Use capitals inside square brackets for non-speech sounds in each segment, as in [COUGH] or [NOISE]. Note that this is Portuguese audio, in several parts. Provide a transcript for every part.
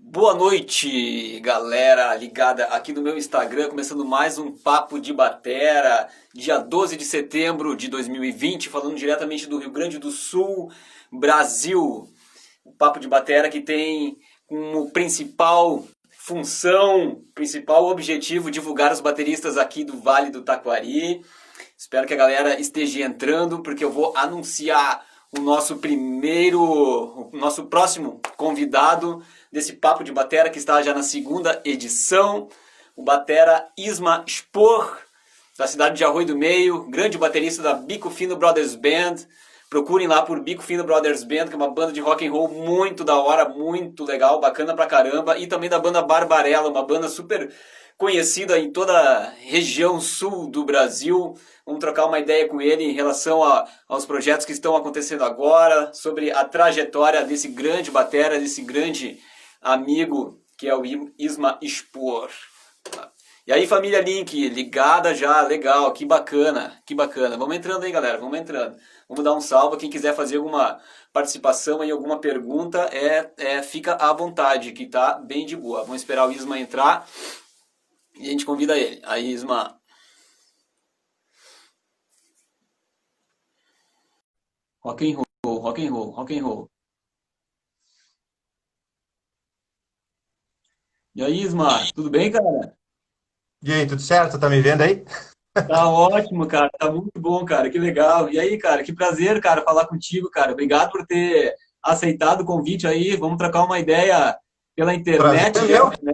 Boa noite, galera ligada aqui no meu Instagram, começando mais um Papo de Batera, dia 12 de setembro de 2020, falando diretamente do Rio Grande do Sul, Brasil. O Papo de Batera que tem como principal função, principal objetivo divulgar os bateristas aqui do Vale do Taquari. Espero que a galera esteja entrando, porque eu vou anunciar o nosso primeiro, o nosso próximo convidado desse Papo de Batera, que está já na segunda edição. O Batera Isma Spor, da cidade de Arroio do Meio, grande baterista da Bico Fino Brothers Band. Procurem lá por Bico Fino Brothers Band, que é uma banda de rock and roll muito da hora, muito legal, bacana pra caramba. E também da banda Barbarella, uma banda super conhecida em toda a região sul do Brasil. Vamos trocar uma ideia com ele em relação a, aos projetos que estão acontecendo agora, sobre a trajetória desse grande batera, desse grande amigo que é o Isma Spor. E aí, família Link, ligada já, legal, que bacana, que bacana. Vamos entrando aí, galera, vamos entrando. Vamos dar um salve. Quem quiser fazer alguma participação em alguma pergunta, é, é, fica à vontade, que tá bem de boa. Vamos esperar o Isma entrar e a gente convida ele. Aí, Isma. Rock and roll, rock and roll, rock and roll. E aí, Ismar, tudo bem, cara? E aí, tudo certo? Tá me vendo aí? Tá [LAUGHS] ótimo, cara. Tá muito bom, cara. Que legal. E aí, cara, que prazer, cara, falar contigo, cara. Obrigado por ter aceitado o convite aí. Vamos trocar uma ideia pela internet. Prazer, né?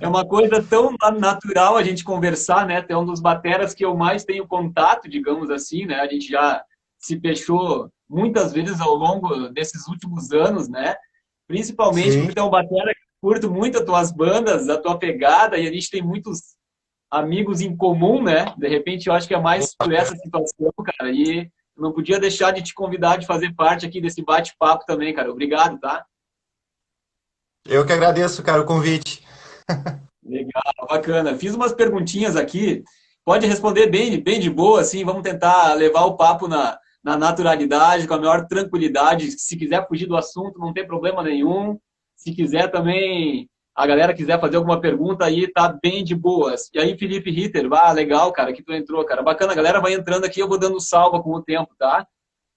É uma coisa tão natural a gente conversar, né? É um dos bateras que eu mais tenho contato, digamos assim, né? A gente já se fechou muitas vezes ao longo desses últimos anos, né? Principalmente Sim. porque é um batera curto muito as tuas bandas, a tua pegada, e a gente tem muitos amigos em comum, né? De repente, eu acho que é mais por essa situação, cara. E não podia deixar de te convidar de fazer parte aqui desse bate-papo também, cara. Obrigado, tá? Eu que agradeço, cara, o convite. Legal, bacana. Fiz umas perguntinhas aqui. Pode responder bem, bem de boa, assim. Vamos tentar levar o papo na, na naturalidade, com a maior tranquilidade. Se quiser fugir do assunto, não tem problema nenhum. Se quiser também, a galera quiser fazer alguma pergunta aí, tá bem de boas. E aí, Felipe Ritter, ah, legal, cara, que tu entrou, cara. Bacana, a galera vai entrando aqui, eu vou dando salva com o tempo, tá?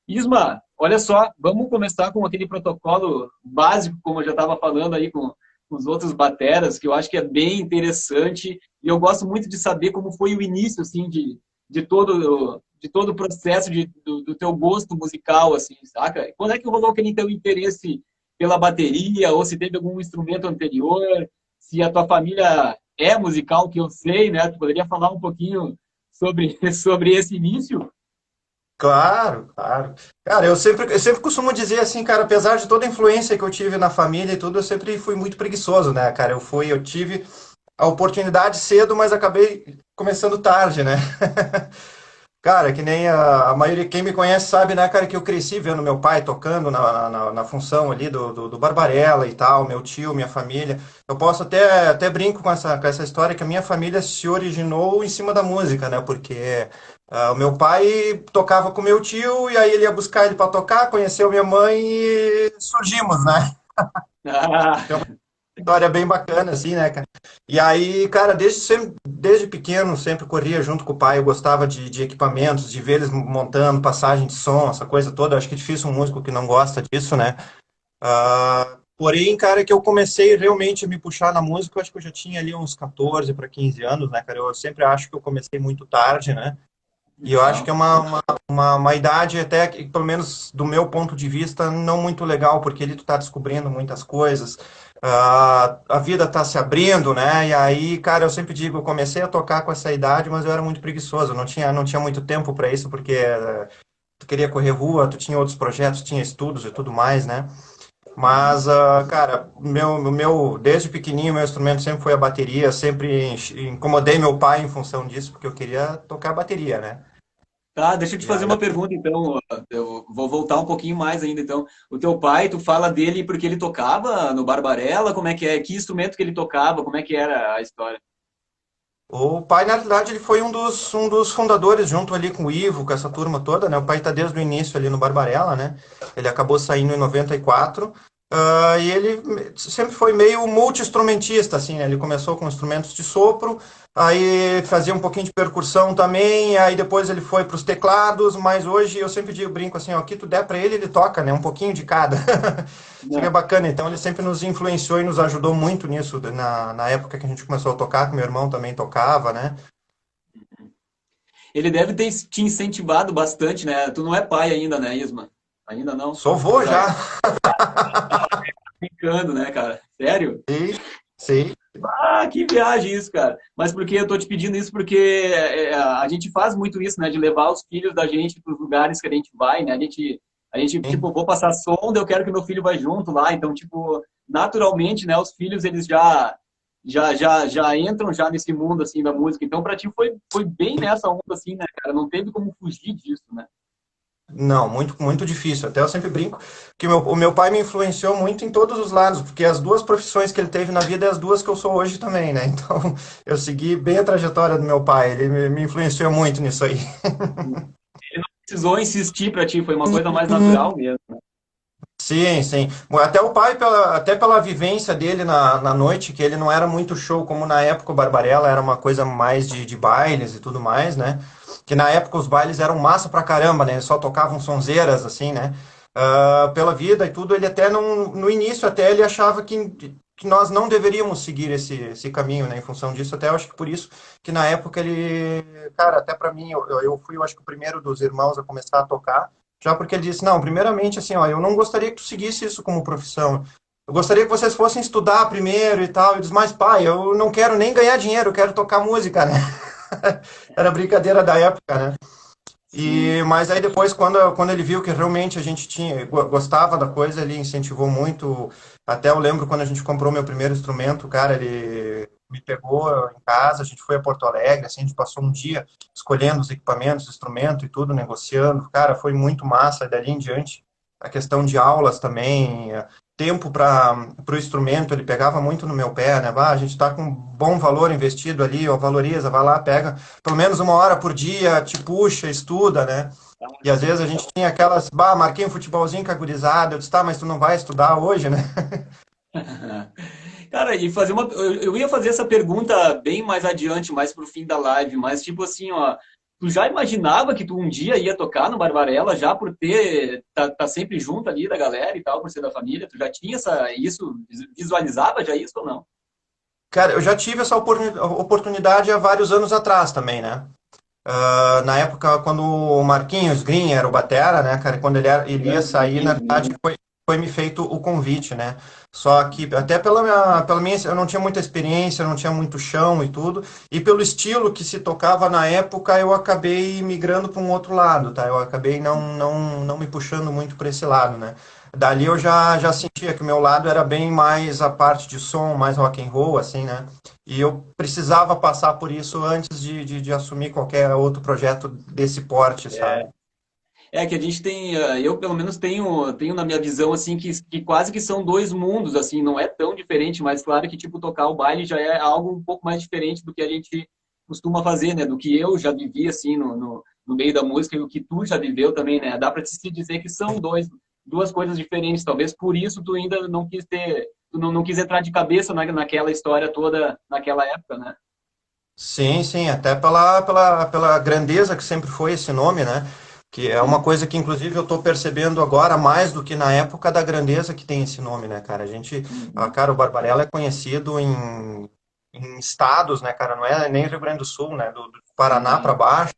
Isma, olha só, vamos começar com aquele protocolo básico, como eu já estava falando aí com, com os outros bateras, que eu acho que é bem interessante. E eu gosto muito de saber como foi o início, assim, de, de todo de todo o processo de, do, do teu gosto musical, assim, saca? Quando é que rolou aquele teu interesse pela bateria, ou se teve algum instrumento anterior, se a tua família é musical, que eu sei, né? Tu poderia falar um pouquinho sobre, [LAUGHS] sobre esse início? Claro, claro. Cara, eu sempre, eu sempre costumo dizer assim, cara, apesar de toda a influência que eu tive na família e tudo, eu sempre fui muito preguiçoso, né, cara? Eu fui, eu tive a oportunidade cedo, mas acabei começando tarde, né? [LAUGHS] Cara, que nem a, a, maioria, quem me conhece sabe, né, cara, que eu cresci vendo meu pai tocando na, na, na função ali do, do, do, Barbarella e tal, meu tio, minha família. Eu posso até, até brinco com essa, com essa história que a minha família se originou em cima da música, né, porque uh, o meu pai tocava com meu tio e aí ele ia buscar ele para tocar, conheceu minha mãe e surgimos, né? [LAUGHS] Ah. então, história bem bacana, assim, né, cara? E aí, cara, desde, sempre, desde pequeno, sempre corria junto com o pai, eu gostava de, de equipamentos, de ver eles montando passagem de som, essa coisa toda. Eu acho que é difícil um músico que não gosta disso, né? Uh, porém, cara, que eu comecei realmente a me puxar na música, eu acho que eu já tinha ali uns 14 para 15 anos, né, cara? Eu sempre acho que eu comecei muito tarde, né? E eu acho que é uma, uma, uma, uma, idade até, pelo menos do meu ponto de vista, não muito legal, porque ele tu tá descobrindo muitas coisas, uh, a vida está se abrindo, né? E aí, cara, eu sempre digo, eu comecei a tocar com essa idade, mas eu era muito preguiçoso, não tinha, não tinha muito tempo para isso, porque uh, tu queria correr rua, tu tinha outros projetos, tinha estudos e tudo mais, né? Mas, uh, cara, meu, meu, desde pequenininho, meu instrumento sempre foi a bateria, sempre incomodei meu pai em função disso, porque eu queria tocar bateria, né? Tá, deixa eu te fazer uma pergunta, então. Eu vou voltar um pouquinho mais ainda, então. O teu pai, tu fala dele porque ele tocava no Barbarella? Como é que é? Que instrumento que ele tocava? Como é que era a história? O pai, na verdade, ele foi um dos, um dos fundadores, junto ali com o Ivo, com essa turma toda, né? O pai está desde o início ali no Barbarella, né? Ele acabou saindo em 94. Uh, e ele sempre foi meio multi-instrumentista, assim, né? Ele começou com instrumentos de sopro, aí fazia um pouquinho de percussão também, aí depois ele foi para os teclados, mas hoje eu sempre digo, brinco assim, ó, o que tu der para ele, ele toca, né? Um pouquinho de cada. [LAUGHS] Isso é bacana, então ele sempre nos influenciou e nos ajudou muito nisso, na, na época que a gente começou a tocar, que meu irmão também tocava, né? Ele deve ter te incentivado bastante, né? Tu não é pai ainda, né, Isma? Ainda não? Sou vô já. Brincando, né, cara? Sério? Sim, sim. Ah, que viagem isso, cara. Mas porque eu tô te pedindo isso porque é, é, a gente faz muito isso, né? De levar os filhos da gente para os lugares que a gente vai, né? A gente, a gente tipo, vou passar som, eu quero que meu filho vá junto lá. Então, tipo, naturalmente, né? Os filhos, eles já já já já entram já nesse mundo assim da música. Então, para ti foi foi bem nessa onda assim, né, cara? Não teve como fugir disso, né? Não, muito, muito difícil. Até eu sempre brinco que meu, o meu pai me influenciou muito em todos os lados, porque as duas profissões que ele teve na vida é as duas que eu sou hoje também, né? [LAUGHS] Então, eu segui bem a trajetória do meu pai, ele me, me influenciou muito nisso aí. Ele não precisou insistir para ti, foi uma coisa mais natural mesmo. Né? Sim, sim. Até o pai, pela, até pela vivência dele na, na noite, que ele não era muito show como na época o Barbarella, era uma coisa mais de, de bailes e tudo mais, né? que na época os bailes eram massa pra caramba, né? Só tocavam sonzeiras, assim, né? Uh, pela vida e tudo, ele até não, no início até ele achava que, que nós não deveríamos seguir esse, esse caminho, né? Em função disso, até eu acho que por isso que na época ele, cara, até para mim, eu, eu fui, eu acho que o primeiro dos irmãos a começar a tocar, já porque ele disse, não, primeiramente, assim, ó, eu não gostaria que tu seguisse isso como profissão. Eu gostaria que vocês fossem estudar primeiro e tal. Eu disse, mas pai, eu não quero nem ganhar dinheiro, eu quero tocar música, né? [LAUGHS] Era brincadeira da época, né? E, mas aí depois, quando, quando ele viu que realmente a gente tinha, gostava da coisa, ele incentivou muito. Até eu lembro quando a gente comprou meu primeiro instrumento, cara, ele me pegou em casa, a gente foi a Porto Alegre, assim, a gente passou um dia escolhendo os equipamentos, instrumento e tudo, negociando. Cara, foi muito massa dali em diante. A questão de aulas também, tempo para o instrumento, ele pegava muito no meu pé, né? Ah, a gente está com um bom valor investido ali, ó, valoriza, vai lá, pega pelo menos uma hora por dia, te puxa, estuda, né? E às vezes a gente tinha aquelas, bah, marquei um futebolzinho gurizada, eu disse, tá, mas tu não vai estudar hoje, né? [LAUGHS] Cara, e fazer uma. Eu ia fazer essa pergunta bem mais adiante, mais pro fim da live, mas tipo assim, ó, Tu já imaginava que tu um dia ia tocar no Barbarella, já por ter tá, tá, sempre junto ali da galera e tal, por ser da família? Tu já tinha essa, isso, visualizava já isso ou não? Cara, eu já tive essa oportunidade há vários anos atrás também, né? Uh, na época, quando o Marquinhos Green era o Batera, né, cara, quando ele, era, ele ia sair, na verdade, foi, foi me feito o convite, né? Só que até pela minha, pela minha, eu não tinha muita experiência, não tinha muito chão e tudo, e pelo estilo que se tocava na época, eu acabei migrando para um outro lado, tá? Eu acabei não, não, não me puxando muito para esse lado, né? Dali eu já, já sentia que o meu lado era bem mais a parte de som, mais rock and roll, assim, né? E eu precisava passar por isso antes de, de, de assumir qualquer outro projeto desse porte, sabe? É. É que a gente tem, eh, eu pelo menos tenho, tenho na minha visão assim que, que quase que são dois mundos, assim, não é tão diferente, mas claro que tipo tocar o baile já é algo um pouco mais diferente do que a gente costuma fazer, né? Do que eu já vivi assim no, no, no meio da música e o que tu já viveu também, né? Dá para se dizer que são dois duas coisas diferentes, talvez por isso tu ainda não quis ter, tu não, não quis entrar de cabeça na, naquela história toda naquela época, né? Sim, sim, até pela, pela, pela grandeza que sempre foi esse nome, né? Que é uma coisa que inclusive eu estou percebendo agora mais do que na época da grandeza que tem esse nome, né, cara? A gente, uhum. a, cara, o Barbarella é conhecido em, em, estados, né, cara? Não é nem Rio Grande do Sul, né? Do, do Paraná uhum. para baixo.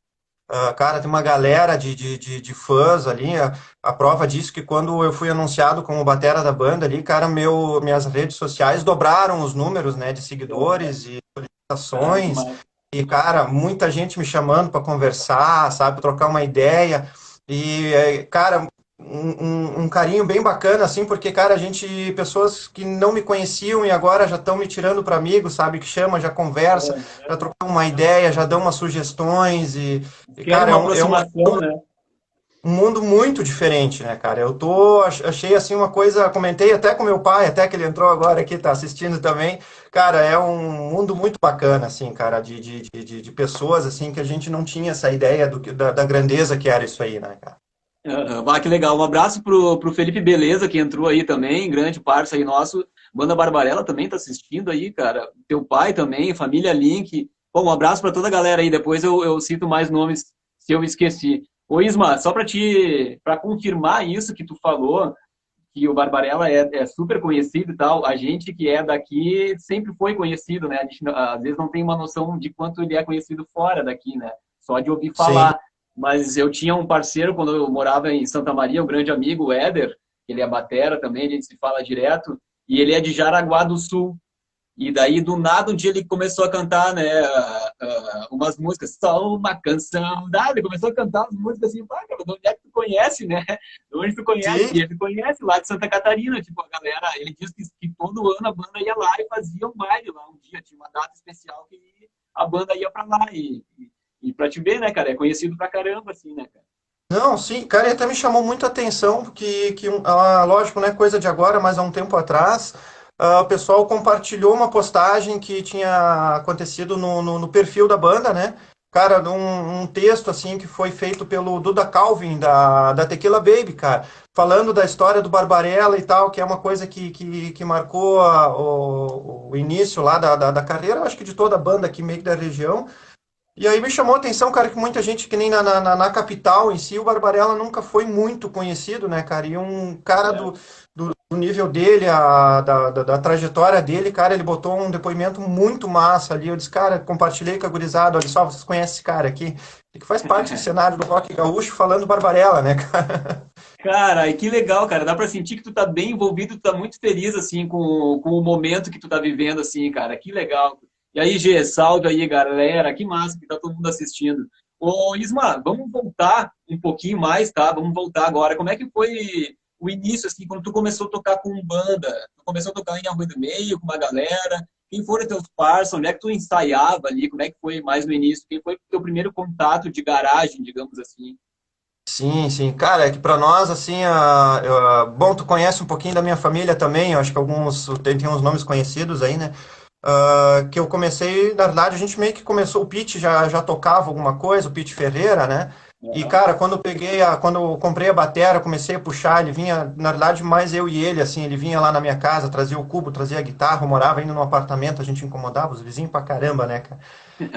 Uh, cara, tem uma galera de, de, de, de fãs ali. A, a, prova disso que quando eu fui anunciado como batera da banda ali, cara, meu, minhas redes sociais dobraram os números, né, de seguidores e solicitações. Uhum. E, cara, muita gente me chamando para conversar, sabe, trocar uma ideia. E, é, cara, um, um, carinho bem bacana, assim, porque, cara, a gente, pessoas que não me conheciam e agora já estão me tirando para amigos, sabe, que chama, já conversa, é, já trocam uma ideia, já dão umas sugestões e, e cara, é um, é um, né? Um mundo muito diferente, né, cara? Eu tô, achei assim uma coisa, comentei até com meu pai, até que ele entrou agora aqui, tá assistindo também. Cara, é um mundo muito bacana, assim, cara, de, de, de, de pessoas, assim, que a gente não tinha essa ideia do, da, da grandeza que era isso aí, né, cara? Uhum. Ah, que legal. Um abraço pro, pro Felipe Beleza, que entrou aí também, grande parceiro aí nosso. Banda Barbarella também tá assistindo aí, cara. Teu pai também, família Link. Bom, um abraço para toda a galera aí. Depois eu, eu cito mais nomes se eu esqueci. Ô Isma, só para te para confirmar isso que tu falou, que o Barbarella é, é, super conhecido e tal, a gente que é daqui sempre foi conhecido, né? A gente às vezes não tem uma noção de quanto ele é conhecido fora daqui, né? Só de ouvir falar. Sim. Mas eu tinha um parceiro quando eu morava em Santa Maria, um grande amigo, o Éder, ele é batera também, a gente se fala direto, e ele é de Jaraguá do Sul. E daí, do nada, um dia ele começou a cantar, né, uh, umas músicas, só uma canção, nada, ele começou a cantar as músicas assim, pá, cara, de onde é que tu conhece, né? De onde tu conhece? Sim. E ele conhece lá de Santa Catarina, tipo, a galera, ele diz que, que, todo ano a banda ia lá e fazia um baile lá, um dia, tinha uma data especial que a banda ia pra lá. E, e, e pra te ver, né, cara, é conhecido pra caramba, assim, né, cara? Não, sim, cara, até me chamou muita atenção, porque, que, ah, lógico, não é coisa de agora, mas há um tempo atrás, uh, o pessoal compartilhou uma postagem que tinha acontecido no, no, no perfil da banda, né? Cara, um, um, texto assim que foi feito pelo Duda Calvin, da, da Tequila Baby, cara, falando da história do Barbarella e tal, que é uma coisa que, que, que marcou a, o, o, início lá da, da, da, carreira, acho que de toda a banda aqui meio que da região. E aí me chamou a atenção, cara, que muita gente, que nem na, na, na capital em si, o Barbarella nunca foi muito conhecido, né, cara? E um cara é. do, do, nível dele, a, da, da, da, trajetória dele, cara, ele botou um depoimento muito massa ali. Eu disse, cara, compartilhei com a gurizada, olha só, vocês conhecem esse cara aqui, que faz parte do [LAUGHS] cenário do rock gaúcho falando Barbarella, né, cara? Cara, que legal, cara. Dá pra sentir que tu tá bem envolvido, tu tá muito feliz, assim, com, com o momento que tu tá vivendo, assim, cara. Que legal. E aí, Gê, salve aí, galera. Que massa que tá todo mundo assistindo. Ô, Isma, vamos voltar um pouquinho mais, tá? Vamos voltar agora. Como é que foi o início, assim, quando tu começou a tocar com banda? Tu começou a tocar em Arroio do Meio, com uma galera? Quem foram teus parceiros? Onde é que tu ensaiava ali? Como é que foi mais no início? Quem foi teu primeiro contato de garagem, digamos assim? Sim, sim. Cara, é que para nós, assim, a, a, bom, tu conhece um pouquinho da minha família também, eu acho que alguns, tem, tem uns nomes conhecidos aí, né? Uh, que eu comecei, na verdade, a gente meio que começou, o Pete já, já tocava alguma coisa, o Pete Ferreira, né? E, cara, quando eu peguei, a, quando eu comprei a bateria, comecei a puxar, ele vinha, na verdade, mais eu e ele, assim, ele vinha lá na minha casa, trazia o cubo, trazia a guitarra, morava ainda num apartamento, a gente incomodava os vizinhos pra caramba, né, cara?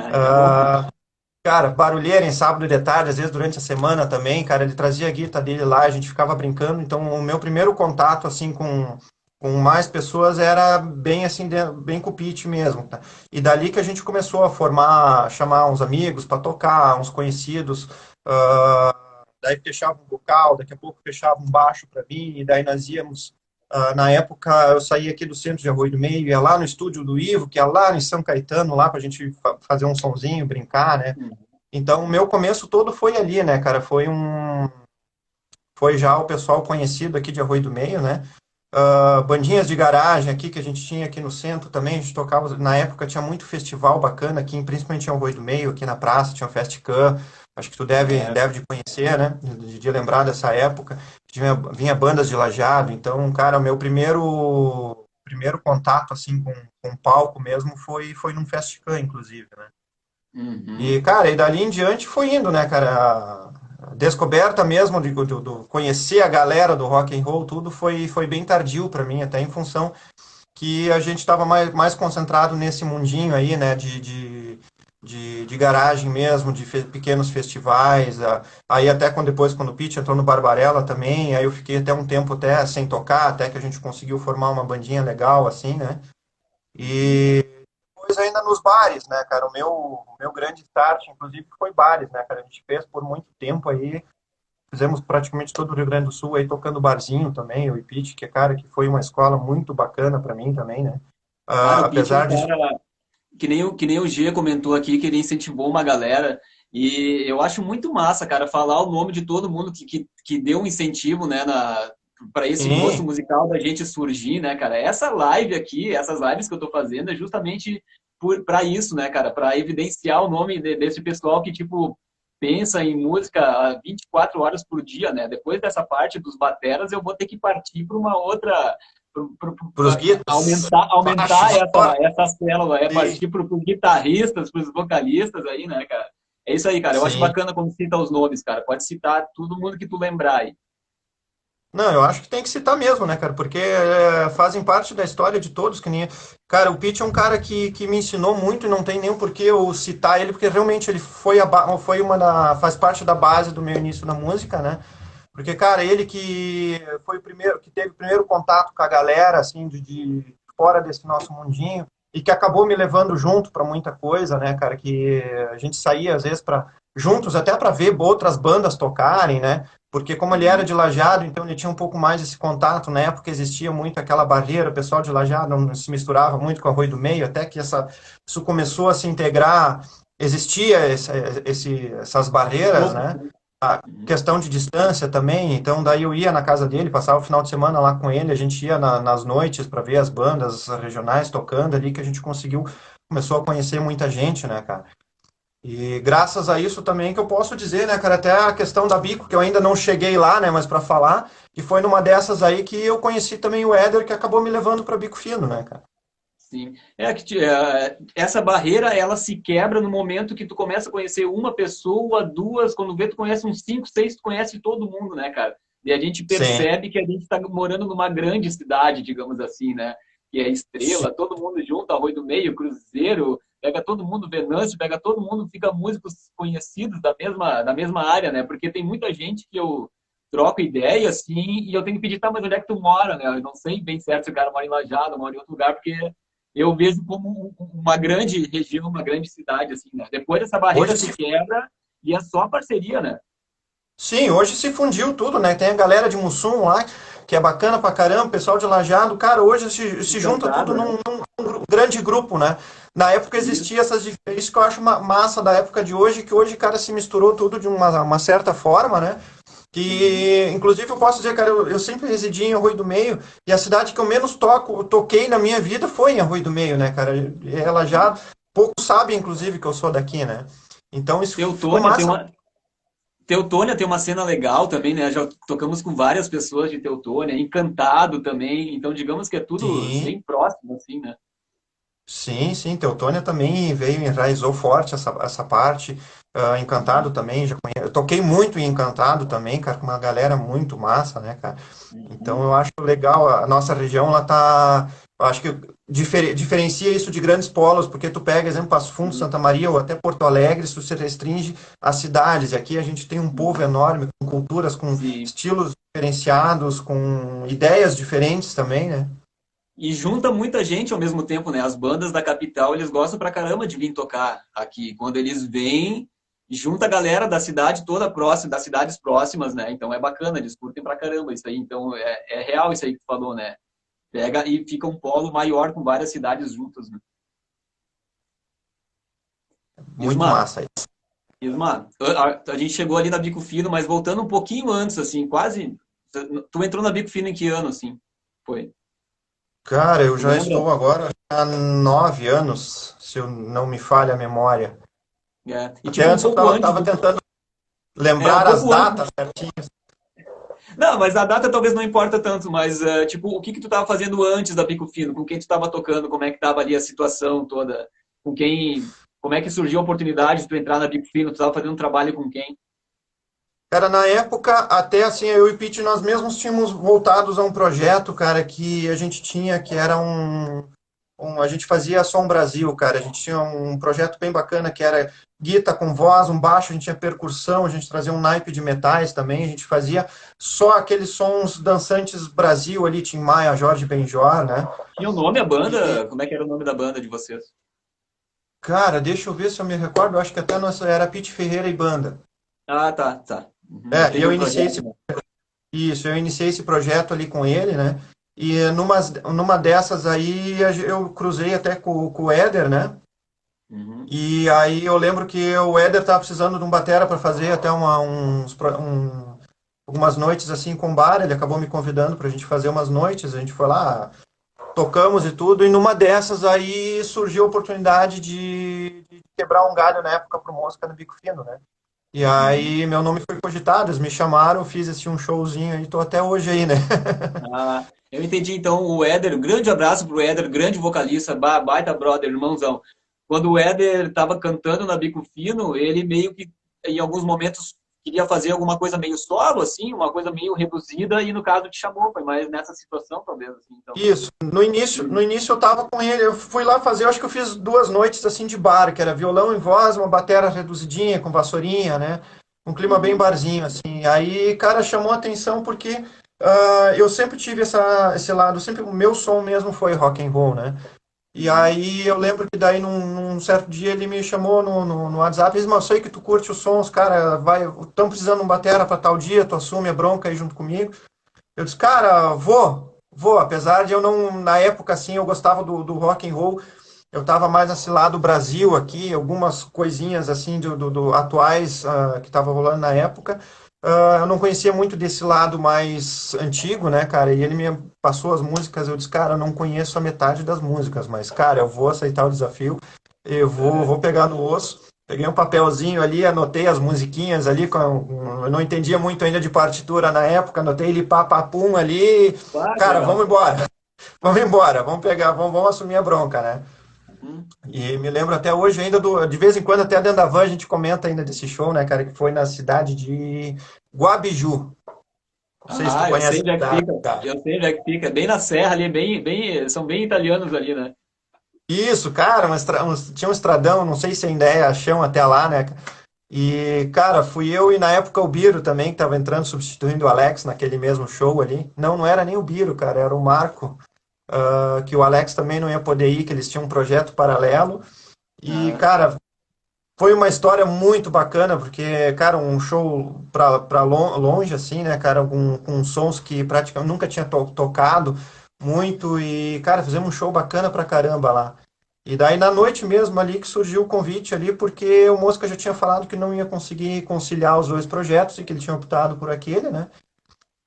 Uh, [LAUGHS] cara, barulheira em sábado de tarde, às vezes durante a semana também, cara, ele trazia a guitarra dele lá, a gente ficava brincando, então o meu primeiro contato, assim, com, com mais pessoas era bem assim, bem com o pitch mesmo. Tá? E dali que a gente começou a formar, chamar uns amigos para tocar, uns conhecidos. Uh, daí fechava um vocal, daqui a pouco fechava um baixo para mim, e daí nós íamos. Uh, na época eu saía aqui do centro de Arroio do Meio, ia lá no estúdio do Ivo, que é lá em São Caetano, lá para a gente fa fazer um sonzinho, brincar, né? Uhum. Então o meu começo todo foi ali, né, cara? Foi um. Foi já o pessoal conhecido aqui de Arroio do Meio, né? Uh, bandinhas de garagem aqui que a gente tinha aqui no centro também, a gente tocava, na época tinha muito festival bacana aqui, principalmente em Arroio do Meio, aqui na praça, tinha o Festcam, acho que tu deve, é. deve de conhecer, né, de, de, lembrar dessa época, tinha, vinha bandas de lajado, então, cara, o meu primeiro primeiro contato, assim, com, com palco mesmo foi, foi num Festcam, inclusive, né. Uhum. E, cara, e dali em diante foi indo, né, cara, descoberta mesmo de, do, do, conhecer a galera do rock and roll, tudo foi, foi bem tardio para mim, até em função que a gente estava mais, mais concentrado nesse mundinho aí, né, de, de, de, garagem mesmo, de fe, pequenos festivais, aí até quando depois, quando o Pete entrou no Barbarella também, aí eu fiquei até um tempo até sem tocar, até que a gente conseguiu formar uma bandinha legal, assim, né, e depois ainda nos bares, né, cara? O meu, o meu grande start, inclusive, foi bares, né, cara? A gente fez por muito tempo aí, fizemos praticamente todo o Rio Grande do Sul aí tocando barzinho também, o IPIT, que, cara, que foi uma escola muito bacana para mim também, né? Ah, apesar de... que, nem o, que nem o G comentou aqui, que ele incentivou uma galera, e eu acho muito massa, cara, falar o nome de todo mundo que, que, que deu um incentivo, né, na, para esse Sim. gosto musical da gente surgir, né, cara? Essa live aqui, essas lives que eu tô fazendo é justamente para isso, né, cara? Para evidenciar o nome de, desse pessoal que, tipo, pensa em música 24 horas por dia, né? Depois dessa parte dos bateras, eu vou ter que partir para uma outra. Para os aumentar, aumentar essa, essa célula, é partir para os guitarristas, para os vocalistas aí, né, cara? É isso aí, cara. Eu Sim. acho bacana quando cita os nomes, cara. Pode citar todo mundo que tu lembrar aí. Não, eu acho que tem que citar mesmo, né, cara? Porque é, fazem parte da história de todos, que nem... Cara, o Pete é um cara que, que me ensinou muito e não tem nem por que eu citar ele, porque realmente ele foi, a, ba- foi uma da... faz parte da base do meu início na música, né? Porque, cara, ele que foi o primeiro, que teve o primeiro contato com a galera, assim, de, de fora desse nosso mundinho, e que acabou me levando junto para muita coisa, né, cara? Que a gente saía, às vezes, para juntos, até para ver outras bandas tocarem, né? Porque como ele era de Lajeado, então ele tinha um pouco mais esse contato. Na época existia muito aquela barreira, o pessoal de Lajeado não se misturava muito com a Arroio do Meio, até que essa, isso começou a se integrar, existia esse, esse, essas barreiras, né? A questão de distância também, então daí eu ia na casa dele, passava o final de semana lá com ele, a gente ia na, nas noites para ver as bandas regionais tocando ali, que a gente conseguiu, começou a conhecer muita gente, né, cara? E graças a isso também que eu posso dizer, né, cara, até a questão da Bico, que eu ainda não cheguei lá, né, mas para falar, que foi numa dessas aí que eu conheci também o Éder, que acabou me levando para Bico Fino, né, cara? Sim. É que é, essa barreira ela se quebra no momento que tu começa a conhecer uma pessoa, duas, quando vê tu conhece uns cinco, seis, tu conhece todo mundo, né, cara? E a gente percebe Sim. que a gente está morando numa grande cidade, digamos assim, né? Que é estrela, Sim. todo mundo junto, Arroio do Meio, Cruzeiro, pega todo mundo Venâncio, pega todo mundo, fica músicos conhecidos da mesma, da mesma área, né? Porque tem muita gente que eu troco ideia, assim, e eu tenho que pedir, tá, mas onde é que tu mora, né? Eu não sei bem certo se o cara mora em Lajado, mora em outro lugar, porque eu vejo como uma grande região, uma grande cidade, assim, né? Depois essa barreira hoje se quebra e é só parceria, né? Sim, hoje se fundiu tudo, né? Tem a galera de Mussum lá, que é bacana pra caramba, o pessoal de Lajado, cara, hoje se, se junta tudo né? num, num, grande grupo, né? Na época existia essas isso que eu acho massa da época de hoje, que hoje, cara, se misturou tudo de uma, uma certa forma, né? Que, inclusive, eu posso dizer, cara, eu, eu, sempre residi em Arroio do Meio, e a cidade que eu menos toco, toquei na minha vida foi em Arroio do Meio, né, cara? Ela já, pouco sabe, inclusive, que eu sou daqui, né? Então, isso Teutônia. Tem uma... Teutônia tem uma cena legal também, né? Já tocamos com várias pessoas de Teutônia, Encantado também, então digamos que é tudo sim. bem próximo, assim, né? Sim, sim, Teutônia também veio, enraizou forte essa, essa parte. Uh, Encantado também, já conhe... eu toquei muito em Encantado também, cara, com uma galera muito massa, né, cara? Então eu acho legal, a nossa região, ela tá, acho que difer... diferencia isso de grandes polos, porque tu pega, exemplo, Passo Fundo, Santa Maria ou até Porto Alegre, isso se restringe às cidades, e aqui a gente tem um povo enorme, com culturas, com Sim. estilos diferenciados, com ideias diferentes também, né? E junta muita gente ao mesmo tempo, né? As bandas da capital, eles gostam pra caramba de vir tocar aqui. Quando eles vêm, junta a galera da cidade toda próxima, das cidades próximas, né? Então é bacana, eles curtem pra caramba isso aí. Então é, é real isso aí que tu falou, né? Pega e fica um polo maior com várias cidades juntas, né? Muito Isma, massa isso. Isma, a, a gente chegou ali na Bico Fino, mas voltando um pouquinho antes, assim, quase... Tu entrou na Bico Fino em que ano, assim? Foi? Cara, eu já Lembra? estou agora há nove anos, se eu não me falha a memória. É. E, tipo, antes um eu estava do... tentando lembrar é, um as datas certinhas. Não, mas a data talvez não importa tanto, mas uh, tipo, o que que tu estava fazendo antes da Pico Fino? Com quem tu estava tocando? Como é que estava ali a situação toda? Com quem? Como é que surgiu a oportunidade de tu entrar na Pico Fino? Tu estava fazendo um trabalho com quem? Cara, na época, até assim, eu e Pete, nós mesmos tínhamos voltados a um projeto, cara, que a gente tinha, que era um, um, A gente fazia Som Brasil, cara. A gente tinha um projeto bem bacana que era guita com voz, um baixo, a gente tinha percussão, a gente trazia um naipe de metais também, a gente fazia só aqueles sons dançantes Brasil ali, Tim Maia, Jorge Benjor, né? Tinha o nome a banda? Como é que era o nome da banda de vocês? Cara, deixa eu ver se eu me recordo, eu acho que até nossa, era Pete Ferreira e Banda. Ah, tá, tá. Uhum. É, eu iniciei esse, isso, eu iniciei esse projeto ali com ele, né? E numa, numa dessas aí eu cruzei até com, com o Éder, né? Uhum. E aí eu lembro que o Éder tava precisando de um batera para fazer até uma, uns, um, algumas noites assim com bar. Ele acabou me convidando para a gente fazer umas noites. A gente foi lá, tocamos e tudo. E numa dessas aí surgiu a oportunidade de, de quebrar um galho na época pro Mosca no Bico Fino, né? E aí meu nome foi cogitado, eles me chamaram, fiz esse um showzinho e tô até hoje aí, né? [LAUGHS] ah, eu entendi então o Éder, um grande abraço pro Éder, grande vocalista, baita brother, irmãozão. quando o Éder estava cantando na Bico Fino, ele meio que, em alguns momentos, queria fazer alguma coisa meio solo, assim, uma coisa meio reduzida, e no caso te chamou, foi mais nessa situação, talvez. Assim, então. Isso, no início, no início eu tava com ele, eu fui lá fazer, eu acho que eu fiz duas noites assim de bar, que era violão em voz, uma bateria reduzidinha, com vassourinha, né? Um clima bem barzinho, assim. Aí, cara, chamou a atenção porque uh, eu sempre tive essa, esse lado, sempre o meu som mesmo foi rock and roll, né? E aí eu lembro que daí num, num certo dia ele me chamou no, no, no WhatsApp e disse, mas eu sei que tu curte os sons, cara, vai, estão precisando de um batera para tal dia, tu assume a bronca aí junto comigo. Eu disse, cara, vou, vou, apesar de eu não, na época assim, eu gostava do, do rock and roll, eu estava mais nesse lado Brasil aqui, algumas coisinhas assim do, do, do atuais uh, que estava rolando na época, Uh, eu não conhecia muito desse lado mais antigo, né, cara? E ele me passou as músicas, eu disse, cara, eu não conheço a metade das músicas, mas, cara, eu vou aceitar o desafio, eu vou, vou pegar no osso. Peguei um papelzinho ali, anotei as musiquinhas ali, com, eu não entendia muito ainda de partitura na época, anotei ele papapum ali. cara, vamos embora. [LAUGHS] Vamos embora, vamos pegar, vamos, vamos assumir a bronca, né? E me lembro até hoje ainda do. De vez em quando, até dentro da van, a gente comenta ainda desse show, né, cara? Que foi na cidade de Guabiju. Não sei ah, se tu conhece. Eu sei onde é que fica. Tá. Eu sei onde é que fica. Bem na serra ali, bem, bem, são bem italianos ali, né? Isso, cara, tinha um estradão, não sei se ainda é chão até lá, né? E, cara, fui eu e na época o Biro também, que tava entrando substituindo o Alex naquele mesmo show ali. Não, não era nem o Biro, cara, era o Marco uh, que o Alex também não ia poder ir, que eles tinham um projeto paralelo. E, ah. cara, foi uma história muito bacana, porque, cara, um show para longe, assim, né, cara, com, com sons que praticamente nunca tinha to tocado muito. E, cara, fizemos um show bacana pra caramba lá. E daí na noite mesmo ali que surgiu o convite ali, porque o Mosca já tinha falado que não ia conseguir conciliar os dois projetos e que ele tinha optado por aquele, né?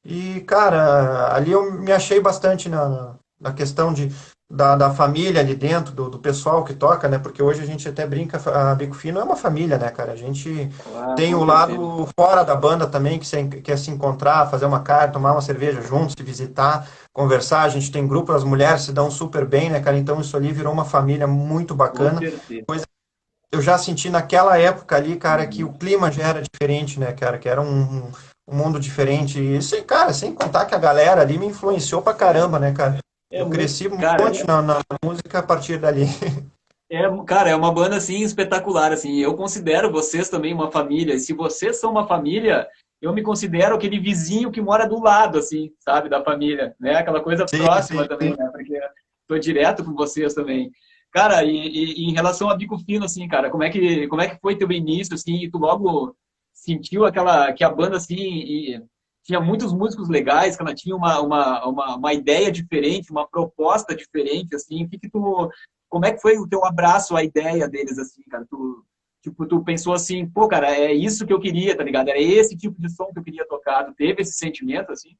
E, cara, ali eu me achei bastante na, na questão de, da, da família ali dentro, do, do, pessoal que toca, né? Porque hoje a gente até brinca, a Bico Fino é uma família, né, cara? A gente ah, tem o lado fora da banda também, que se, quer se encontrar, fazer uma carta, tomar uma cerveja juntos, se visitar, conversar. A gente tem grupo, as mulheres se dão super bem, né, cara? Então isso ali virou uma família muito bacana. Coisa eu já senti naquela época ali, cara, que o clima já era diferente, né, cara? Que era um, um mundo diferente. E isso, cara, sem contar que a galera ali me influenciou pra caramba, né, cara? É eu cresci muito cara, é... na, na, música a partir dali. [LAUGHS] É, cara, é uma banda assim espetacular, assim. Eu considero vocês também uma família. E se vocês são uma família, eu me considero aquele vizinho que mora do lado, assim, sabe, da família, né? Aquela coisa sim, próxima sim, também, sim. né? Porque tô direto com vocês também. Cara, e, e, em relação a Bico Fino, assim, cara, como é que como é que foi teu início, assim? E tu logo sentiu aquela que a banda assim e, tinha muitos músicos legais, que ela tinha uma, uma, uma, uma, ideia diferente, uma proposta diferente, assim, o que, que tu, como é que foi o teu abraço à ideia deles, assim, cara, tu, tipo, tu pensou assim, pô, cara, é isso que eu queria, tá ligado, era esse tipo de som que eu queria tocar, tu teve esse sentimento, assim?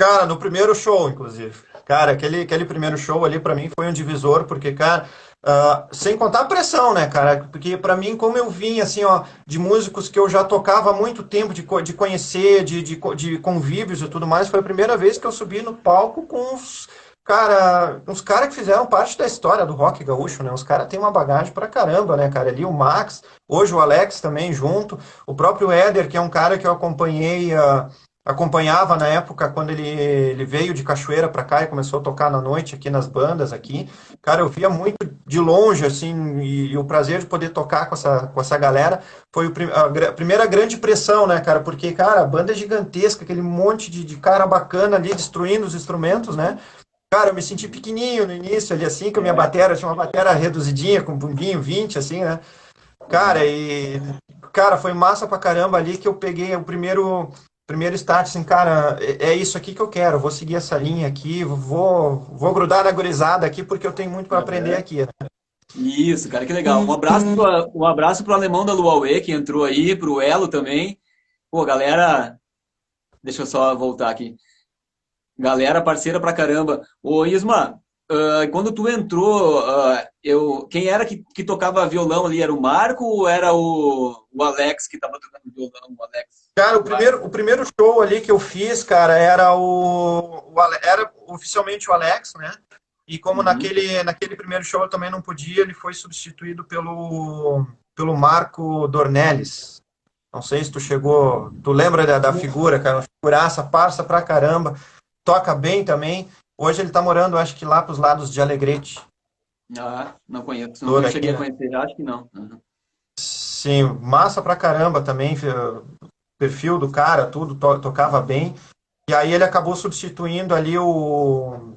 Cara, no primeiro show, inclusive. Cara, aquele, aquele primeiro show ali para mim foi um divisor, porque, cara, Uh, sem contar a pressão, né, cara? Porque para mim, como eu vim, assim, ó, de músicos que eu já tocava há muito tempo, de, de conhecer, de, de, de convívios e tudo mais, foi a primeira vez que eu subi no palco com os cara, uns caras que fizeram parte da história do rock gaúcho, né? Os caras têm uma bagagem pra caramba, né, cara? Ali o Max, hoje o Alex também junto, o próprio Éder, que é um cara que eu acompanhei uh, acompanhava na época quando ele, ele veio de Cachoeira para cá e começou a tocar na noite aqui nas bandas aqui. Cara, eu via muito de longe, assim, e, e o prazer de poder tocar com essa, com essa galera foi o, a, a, primeira grande pressão, né, cara? Porque, cara, a banda é gigantesca, aquele monte de, de cara bacana ali destruindo os instrumentos, né? Cara, eu me senti pequenininho no início ali, assim, com a minha bateria, tinha uma bateria reduzidinha, com bumbinho 20, assim, né? Cara, e... Cara, foi massa pra caramba ali que eu peguei o primeiro primeiro start, assim, cara, é, é isso aqui que eu quero, vou seguir essa linha aqui, vou, vou grudar na gurizada aqui, porque eu tenho muito para aprender aqui. Né? Isso, cara, que legal. Um abraço pro, um abraço pro alemão da Luauê, que entrou aí, pro Elo também. Pô, galera, deixa eu só voltar aqui. Galera parceira pra caramba. Ô, Isma, uh, quando tu entrou, uh, eu, quem era que, que tocava violão ali? Era o Marco ou era o, o Alex que tava tocando violão? O Alex? Cara, o primeiro, o primeiro show ali que eu fiz, cara, era o, o era oficialmente o Alex, né? E como uhum. naquele, naquele primeiro show eu também não podia, ele foi substituído pelo, pelo Marco Dornelles. Não sei se tu chegou. Tu lembra da, da figura, cara? Uma figuraça, parça pra caramba. Toca bem também. Hoje ele tá morando, acho que lá pros lados de Alegrete. Ah, não conheço. Não, não cheguei aqui, a né? conhecer, acho que não. Uhum. Sim, massa pra caramba também. Perfil do cara, tudo, to, tocava bem. E aí ele acabou substituindo ali o,